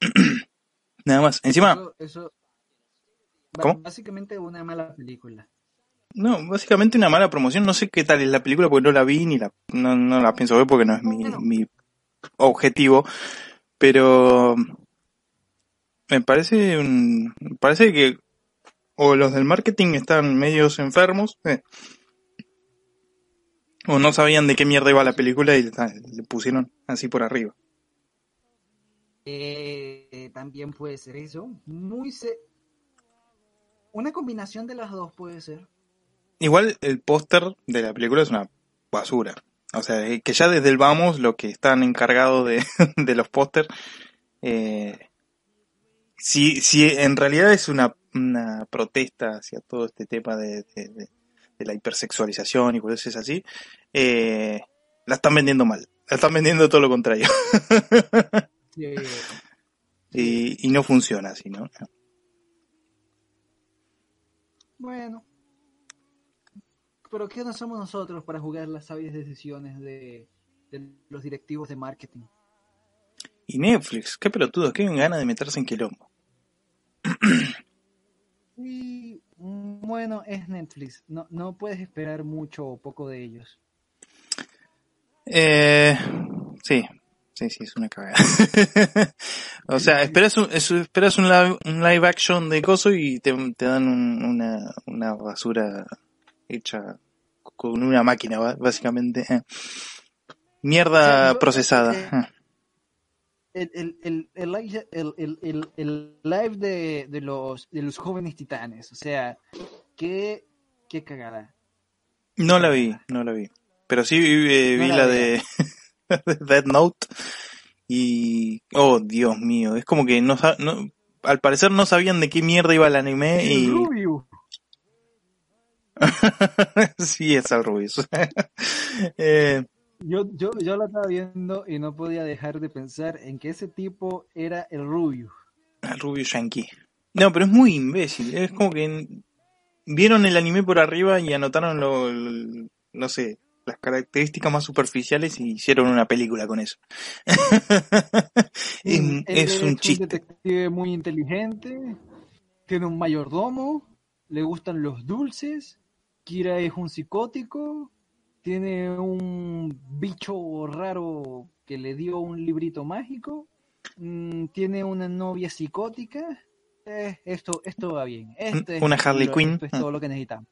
Nada más. Encima, Eso, ¿Cómo? básicamente una mala película. no, básicamente una mala promoción. No sé qué tal es la película porque no la vi ni la, no, no la pienso ver porque no es mi, mi objetivo. Pero me parece un, parece que o los del marketing están medios enfermos eh, o no sabían de qué mierda iba la película y le, pusieron así por arriba. Eh, también puede ser eso. Muy se... Una combinación de las dos puede ser. Igual el póster de la película es una basura. O sea, eh, que ya desde el vamos, lo que están encargados de, de los póster, eh, si, si en realidad es una, una protesta hacia todo este tema de, de- de- de la hipersexualización y cosas así, eh, la están vendiendo mal. La están vendiendo todo lo contrario. Y, y no funciona así, ¿no? Bueno. Pero ¿qué no somos nosotros para jugar las sabias decisiones de, de los directivos de marketing? Y Netflix, qué pelotudo, qué ganas de meterse en quilombo. Y bueno, es Netflix. No, no puedes esperar mucho o poco de ellos. Eh, sí, sí, sí, es una cagada. o sea, esperas un, es- esperas un live, un live action de coso y te, te dan un- una, una basura hecha con una máquina, básicamente. eh. Mierda yo- procesada. eh. El, el, el, el, live- el, el, el- el live de, de, los, de los jóvenes titanes. O sea, qué, qué cagada. No la vi, no la vi. Pero sí eh, No vi la la de, de Death Note y... Oh, Dios mío, es como que no, no al parecer no sabían de qué mierda iba el anime y... Rubio. sí, es al Rubius. eh, Yo, yo, yo la estaba viendo y no podía dejar de pensar en que ese tipo era el Rubio. al Rubius Yankee. No, pero es muy imbécil. Es como que vieron el anime por arriba y anotaron lo, lo- no sé, las características más superficiales y hicieron una película con eso. es, Mm, es un chiste. detective muy inteligente, tiene un mayordomo, le gustan los dulces, Kira es un psicótico, tiene un bicho raro que le dio un librito mágico. mm, tiene una novia psicótica. Eh, esto, esto va bien. Este es Una Harley Quinn. Esto es todo lo que necesitamos.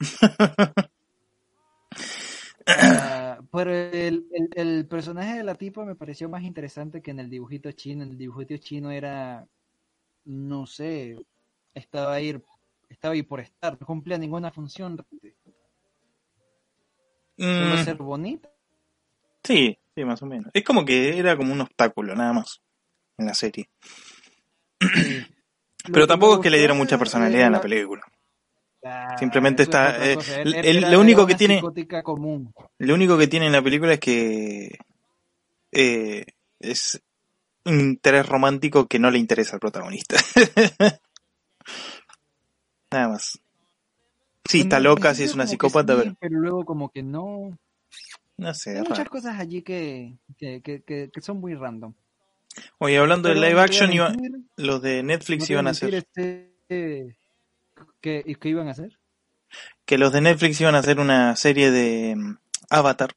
Ah, pero el, el- el personaje de la tipa me pareció más interesante que en el dibujito chino. En el dibujito chino era, no sé, estaba ahí, estaba ahí por estar, no cumplía ninguna función. Mm, ser bonita. sí, sí, más o menos. Es como que era como un obstáculo, nada más, en la serie. Pero tampoco es que le dieron gustó mucha personalidad en la película. Ah, Simplemente está, eh, Él- lo único que tiene- común. Lo único que tiene en la película es que eh, es un interés romántico que no le interesa al protagonista. Nada más. Sí, está loca, sí es una psicópata, sí, pero pero luego como que no. no sé, Hay muchas cosas allí que, que, que, que- son muy random. Oye, hablando de Pero no live action, iba- los de Netflix iban a hacer, este, eh, ¿qué, iban a hacer? que los de Netflix iban a hacer una serie de mm, Avatar,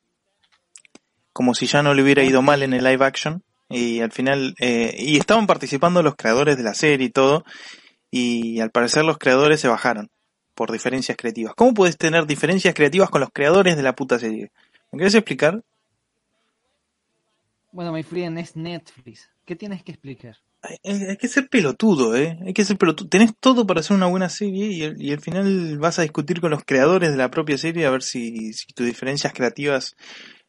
como si ya no le hubiera ido mal en el live action, y al final, eh, y estaban participando los creadores de la serie y todo, y al parecer los creadores se bajaron por diferencias creativas. ¿Cómo puedes tener diferencias creativas con los creadores de la puta serie? ¿Me quieres explicar? Bueno, my friend, es Netflix. ¿Qué tienes que explicar? Hay, hay- hay que ser pelotudo, ¿eh? Hay que ser pelotudo. Tenés todo para hacer una buena serie y, al- y al final vas a discutir con los creadores de la propia serie a ver si, si tus diferencias creativas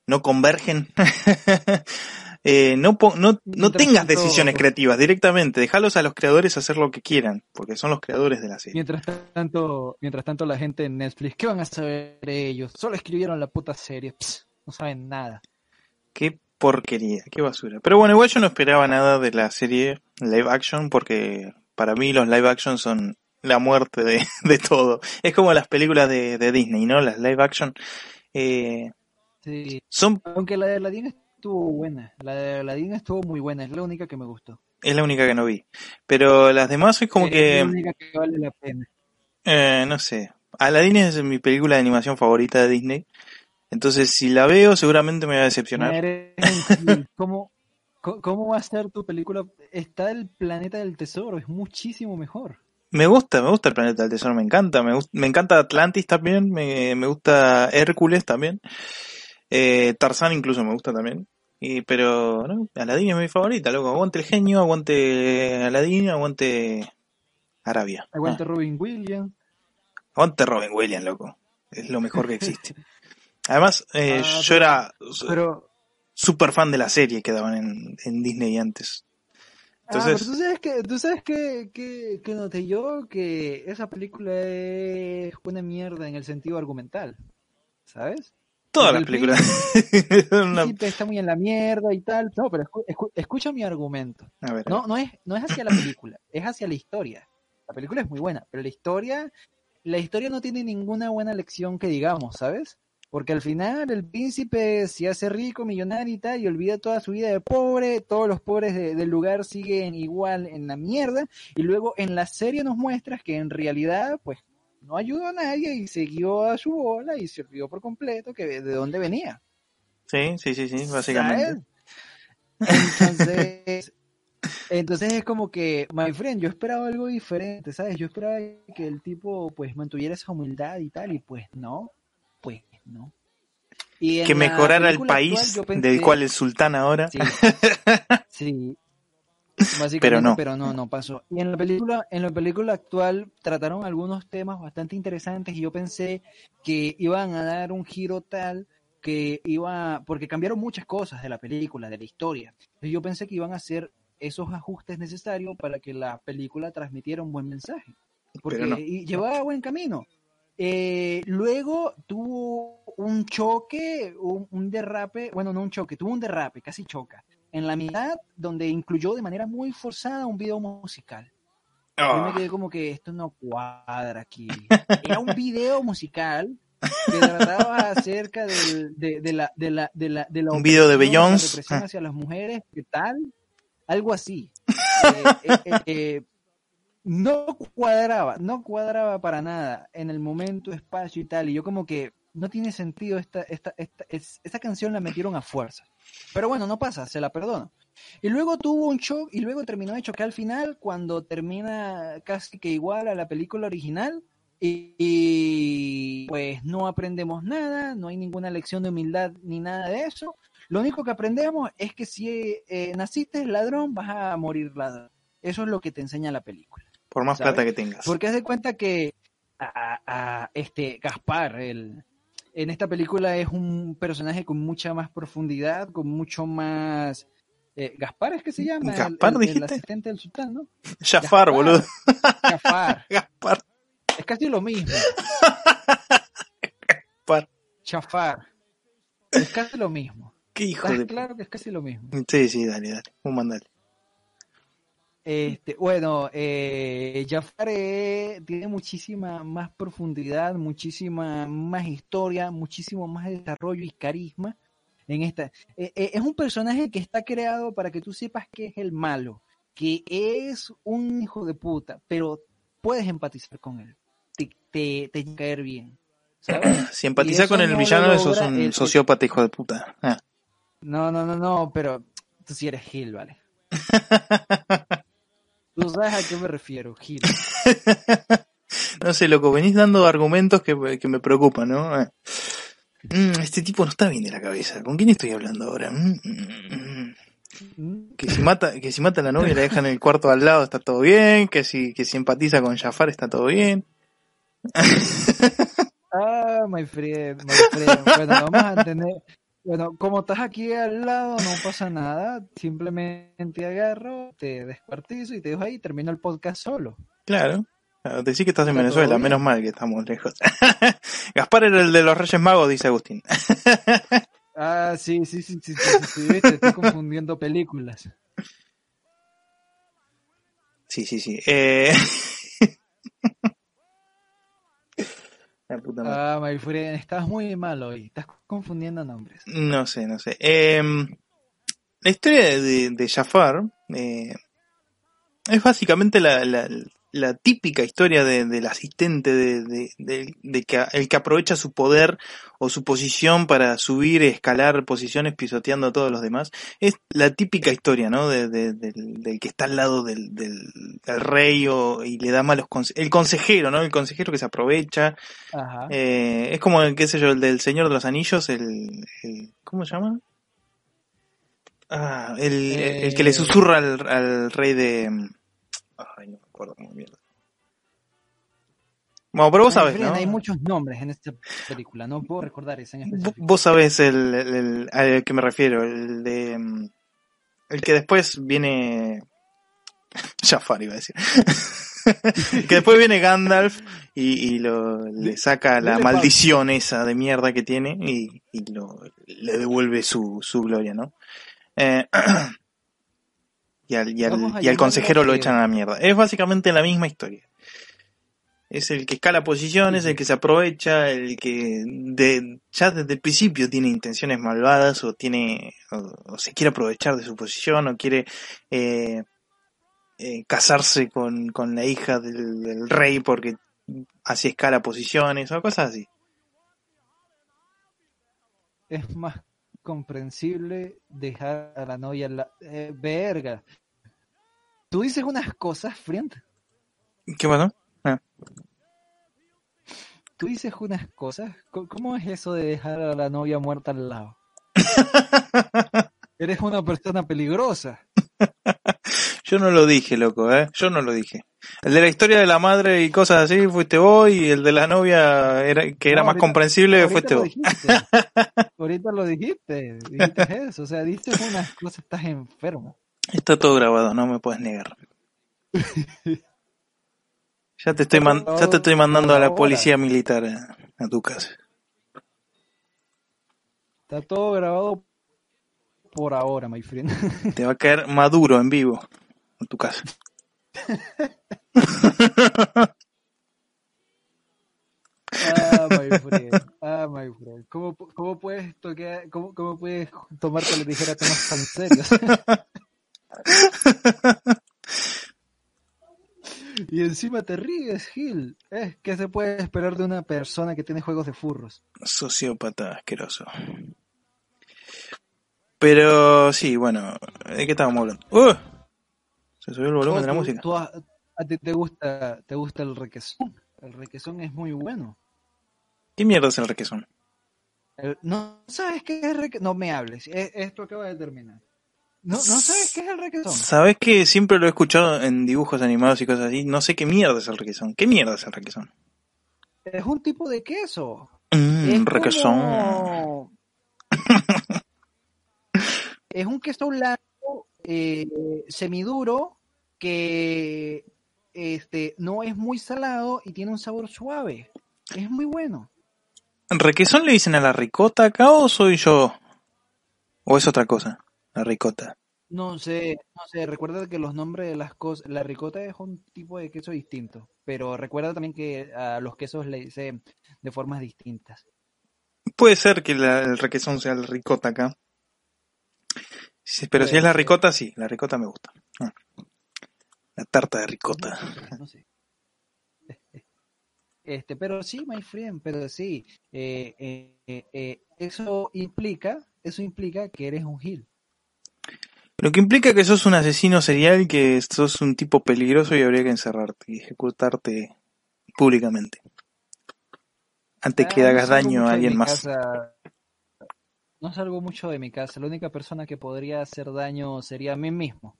no convergen. Eh, no, no, no tengas decisiones creativas directamente. Déjalos a los creadores hacer lo que quieran, porque son los creadores de la serie. Mientras tanto, mientras tanto la gente en Netflix, ¿qué van a saber ellos? Solo escribieron la puta serie, no saben nada. Qué porquería, qué basura. Pero bueno, igual yo no esperaba nada de la serie live action porque para mí los live action son la muerte de, de todo. Es como las películas de, de Disney, ¿no? Las live action eh, Sí. son, Aunque la de Aladdin estuvo buena, la de Aladdin estuvo muy buena, es la única que me gustó. es la única que no vi. Pero las demás es como es que, la única que vale la pena. eh, no sé. Aladdin es mi película de animación favorita de Disney. Entonces si la veo seguramente me va a decepcionar. ¿Cómo, ¿Cómo va a ser tu película? Está el planeta del tesoro, es muchísimo mejor. Me gusta, me gusta el planeta del tesoro, me encanta, me, me encanta Atlantis también, me, me gusta Hércules también, eh, Tarzán incluso me gusta también, y, pero no, Aladdin es mi favorita, loco, aguante el genio, aguante Aladdin, aguante Arabia, Aguante Ah, Robin Williams. aguante Robin Williams, loco, es lo mejor que existe. Además, eh, Ah, yo pero- era Pero, súper fan de la serie que daban en, en Disney antes. ah, pero Entonces, tú sabes que, tú sabes que, que, que noté yo que esa película es una mierda en el sentido argumental, ¿sabes? Todas las películas. El Una- príncipe está muy en la mierda y tal. No, pero escu- escu- escucha mi argumento. a ver, No, no es, no es hacia la película, es hacia la historia. La película es muy buena, pero la historia, la historia no tiene ninguna buena lección que digamos, ¿sabes? Porque al final el príncipe se hace rico, millonario y tal, y olvida toda su vida de pobre, todos los pobres de- del lugar siguen igual en la mierda, y luego en la serie nos muestras que en realidad, pues, no ayudó a nadie y siguió a su bola y se olvidó por completo que de dónde venía. sí, sí, sí, sí, básicamente. Entonces, entonces es como que, my friend, yo esperaba algo diferente, ¿sabes? Yo esperaba que el tipo pues mantuviera esa humildad y tal, y pues no, pues no. Y que mejorara el país actual yo pensé- del cual es sultán ahora. Sí, sí. Básicamente, Pero no. pero no, no pasó. Y en la película, en la película actual trataron algunos temas bastante interesantes y yo pensé que iban a dar un giro tal que iba, porque cambiaron muchas cosas de la película, de la historia. Yo pensé que iban a hacer esos ajustes necesarios para que la película transmitiera un buen mensaje. Porque no. y llevaba buen camino. Eh, luego tuvo un choque, un, un derrape, bueno, no un choque, tuvo un derrape, casi choca, en la mitad donde incluyó de manera muy forzada un video musical. Yo me quedé como que esto no cuadra aquí. Era un video musical que trataba acerca del- de, de la, de la, de la, de la Un video de Beyoncé. represión hacia las mujeres, ¿qué tal? Algo así. Eh, eh, eh, eh, no cuadraba, no cuadraba para nada en el momento, espacio y tal. Y yo como que no tiene sentido esta, esta, esta, es- esta canción la metieron a fuerza. Pero bueno, no pasa, se la perdono. Y luego tuvo un shock y luego terminó de chocar al final cuando termina casi que igual a la película original. Y, y, pues no aprendemos nada, no hay ninguna lección de humildad ni nada de eso. Lo único que aprendemos es que si eh, naciste ladrón, vas a morir ladrón. Eso es lo que te enseña la película. Por más ¿sabes? plata que tengas. Porque haz de cuenta que a, a este Gaspar, el, en esta película es un personaje con mucha más profundidad, con mucho más... Eh, Gaspar es que se llama, ¿Gaspar el, el asistente del sultán, ¿no? Jafar, boludo. Jafar. Gaspar. Es casi lo mismo. Gaspar. Chafar. Es casi lo mismo. Qué hijo Está de... claro que es casi lo mismo. Sí, sí, dale, dale. Un mandale. Este, bueno, eh, Jafar eh, tiene muchísima más profundidad, muchísima más historia, muchísimo más desarrollo y carisma en esta. Eh, eh, es un personaje que está creado para que tú sepas que es el malo, que es un hijo de puta, pero puedes empatizar con él, te, te, caer bien. ¿sabes? Si eso con el no villano, sos logra un el- sociópata hijo de puta. Ah. No, no, no, no, pero tú sí eres Gil, ¿vale? Tú sabes a qué me refiero, Gil. No sé, loco, venís dando argumentos que, que me preocupan, ¿no? Ah. Mm, este tipo no está bien de la cabeza. ¿Con quién estoy hablando ahora? Mm, mm, mm. ¿Mm? Que si mata, que si mata a la novia y la deja en el cuarto al lado está todo bien, que si, que si empatiza con Jafar está todo bien. Ah, my friend, my friend. Bueno, vamos a tener. Bueno, como estás aquí al lado, no pasa nada. Simplemente agarro, te descuartizo y te dejo ahí y termino el podcast solo. Claro. Decís que estás en Venezuela, menos mal que estamos lejos. Gaspar era el de los Reyes Magos, dice Agustín. Ah, sí, sí, sí, sí, sí, sí, sí, viste, estoy confundiendo películas. Sí, sí, sí. Eh... La puta madre. Ah, my friend, estás muy mal hoy. Estás confundiendo nombres. No sé, no sé. Eh, la historia de, de Jafar eh, es básicamente la, la, la típica historia de- del asistente, de, de, de- que el que aprovecha su poder o su posición para subir, escalar posiciones pisoteando a todos los demás. Es la típica historia, ¿no? De, de- del, del que está al lado del, del, del rey o, y le da malos consejos. El consejero, ¿no? El consejero que se aprovecha. Ajá. Eh, es como el, qué sé yo, el del Señor de los Anillos, el, el- ¿cómo se llama? Ah, el, Eh, el que le susurra al, al rey de... Ay, no acuerdo mierda. Bueno, pero vos sabés, ¿no? Hay muchos nombres en esta película, no puedo recordar ese en específico. Vos sabés el, el- el- al que me refiero, el de... mm, El que después viene... Jafar iba a decir. que después viene Gandalf y, y lo, le saca la maldición esa de mierda que tiene y, y lo, le devuelve su, su gloria, ¿no? Eh, y al, y al- y al consejero lo echan a la mierda. Es básicamente la misma historia. Es el que escala posiciones, el que se aprovecha, el que de, ya desde el principio tiene intenciones malvadas o tiene o, o se quiere aprovechar de su posición o quiere eh, eh, casarse con, con la hija del, del rey porque así escala posiciones o cosas así. Es más comprensible dejar a la novia en la... eh, verga. Tú dices unas cosas, friend. ¿Qué pasó? Tú dices unas cosas. Co- ¿Cómo es eso de dejar a la novia muerta al lado? Eres una persona peligrosa. Yo no lo dije, loco, ¿eh? Yo no lo dije. El de la historia de la madre y cosas así fuiste vos y el de la novia era, que era más comprensible fuiste vos. Ahorita lo dijiste. Dijiste eso. O sea, dices unas cosas, estás enfermo. Está todo grabado, no me puedes negar. Ya te estoy, man- ya te estoy mandando a la policía militar a, a tu casa. Está todo grabado por ahora, my friend. Te va a caer maduro en vivo a tu casa. Ah, my friend. Ah, my friend. ¿Cómo, cómo puedes tocar, cómo, cómo puedes tomarte la ligera temas tan serios? y encima te ríes, Gil. Eh, ¿Qué se puede esperar de una persona que tiene juegos de furros? Sociópata asqueroso. Pero sí, bueno, ¿De qué estábamos hablando? ¡Uh! Se subió el volumen de la música. tú a, a ti te gusta, te gusta el requesón. El requesón es muy bueno. ¿Qué mierda es el requesón? El- no sabes qué es requesón. No me hables. Esto acaba de terminar. No, no sabes qué es el requesón. ¿Sabes que siempre lo he escuchado en dibujos animados y cosas así? No sé qué mierda es el requesón. ¿Qué mierda es el requesón? Es un tipo de queso. Es requesón. como- es un queso blanco, eh, semiduro, que este, no es muy salado y tiene un sabor suave. Es muy bueno. ¿Requesón le dicen a la ricota acá o soy yo? ¿O es otra cosa? La ricota. No sé, no sé, recuerda que los nombres de las cosas, la ricota es un tipo de queso distinto, pero recuerda también que a los quesos le dicen de formas distintas. Puede ser que la- el requesón sea el ricota acá. Sí, pero si es la ser. ricota, sí, la ricota me gusta. Ah. La tarta de ricota. No sé. Este, pero sí, my friend, pero sí, eh, eh, eh, eso implica, eso implica que eres un gil. Lo que implica que sos un asesino serial, que sos un tipo peligroso y habría que encerrarte y ejecutarte públicamente. Antes que Ah, hagas daño a alguien más. casa. No salgo mucho de mi casa. La única persona que podría hacer daño sería a mí mismo.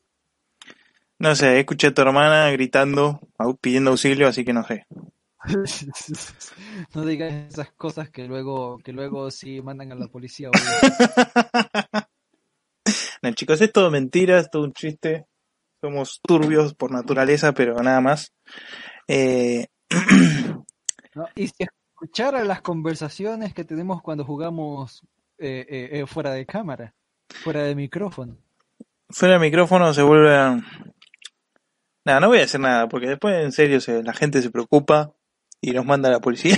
No sé, escuché a tu hermana gritando, pidiendo auxilio, así que no sé. no digas esas cosas que luego, que luego sí mandan a la policía. No, chicos, es todo mentira, es todo un chiste. Somos turbios por naturaleza, pero nada más. Eh, ¿no? Y si escuchara las conversaciones que tenemos cuando jugamos eh, eh, fuera de cámara, fuera de micrófono. fuera del micrófono se vuelve a... Nada, no voy a decir nada, porque después en serio se, la gente se preocupa y nos manda a la policía.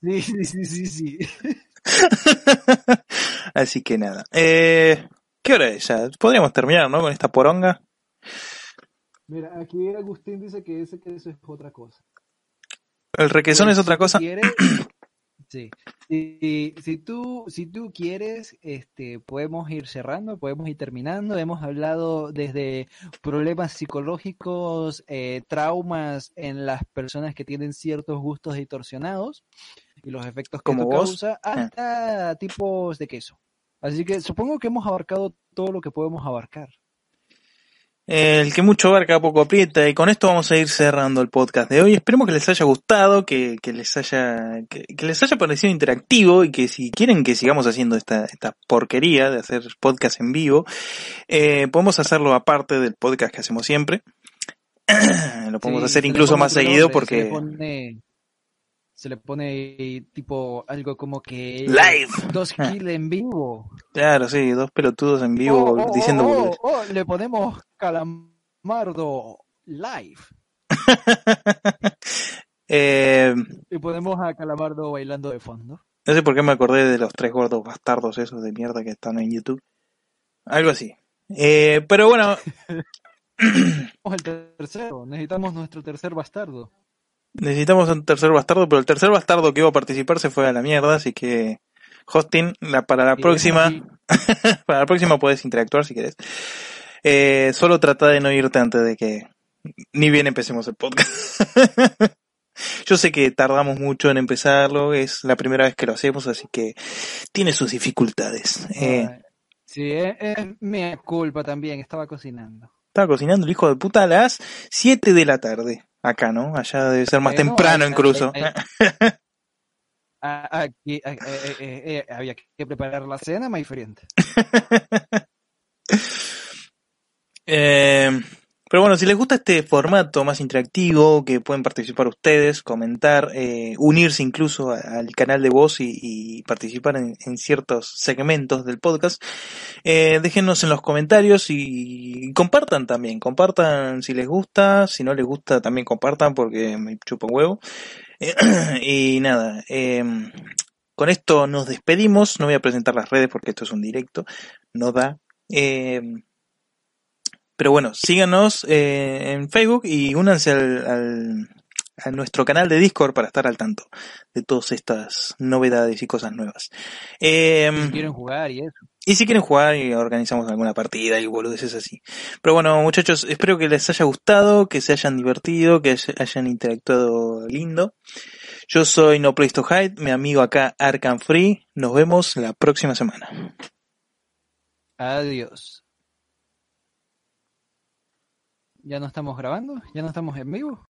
Sí, sí, sí, sí, sí. Así que nada. Eh, ¿Qué hora es ya? Podríamos terminar, ¿no? Con esta poronga. Mira, aquí Agustín dice que ese que eso es otra cosa. El requesón Pues, es otra si cosa. quieres- sí. Si, si tú, si tú quieres, este, podemos ir cerrando, podemos ir terminando. Hemos hablado desde problemas psicológicos, eh, traumas en las personas que tienen ciertos gustos distorsionados y los efectos que ¿Como causa, hasta tipos de queso. Así que supongo que hemos abarcado todo lo que podemos abarcar. El que mucho abarca poco aprieta y con esto vamos a ir cerrando el podcast de hoy. Esperemos que les haya gustado, que, que les haya que, que les haya parecido interactivo y que si quieren que sigamos haciendo esta, esta porquería de hacer podcast en vivo, eh, podemos hacerlo aparte del podcast que hacemos siempre. Lo podemos Sí, hacer incluso más seguido nombre, porque se le pone tipo algo como que... live. Dos kills en vivo. Claro, sí, dos pelotudos en vivo Oh, oh, diciendo oh, oh, oh, le ponemos Calamardo live. Eh, Y ponemos a Calamardo bailando de fondo. no sé por qué me acordé de los tres gordos bastardos esos de mierda que están en YouTube. Algo así. Eh, pero bueno, el tercero, necesitamos nuestro tercer bastardo. Necesitamos un tercer bastardo, pero el tercer bastardo que iba a participar se fue a la mierda, así que hosting, la, para la próxima, para la próxima puedes interactuar si querés. Eh, solo trata de no irte antes de que ni bien empecemos el podcast. Yo sé que tardamos mucho en empezarlo, es la primera vez que lo hacemos, así que tiene sus dificultades. Eh, Sí, es, es mi culpa también, estaba cocinando. estaba cocinando el hijo de puta a las 7 de la tarde. Acá, ¿no? Allá debe ser más Bueno, temprano incluso. Aquí ah, eh, eh, eh, eh, había que preparar la cena, my friend. Pero bueno, si les gusta este formato más interactivo, que pueden participar ustedes, comentar, eh, unirse incluso al canal de voz y, participar en, ciertos segmentos del podcast, eh, déjenos en los comentarios y compartan también, compartan si les gusta, si no les gusta también compartan porque me chupa huevo. Y nada, eh, con esto nos despedimos, no voy a presentar las redes porque esto es un directo, no da. Eh, pero bueno, síganos eh, en Facebook y únanse al, al- a nuestro canal de Discord para estar al tanto de todas estas novedades y cosas nuevas. Eh, Si quieren jugar y eso. Y si quieren jugar y organizamos alguna partida y boludeces así. Pero bueno, muchachos, espero que les haya gustado, que se hayan divertido, que hayan interactuado lindo. Yo soy No Place to Hide, mi amigo acá Arkham Free. Nos vemos la próxima semana. Adiós. ¿Ya no estamos grabando? ¿Ya no estamos en vivo?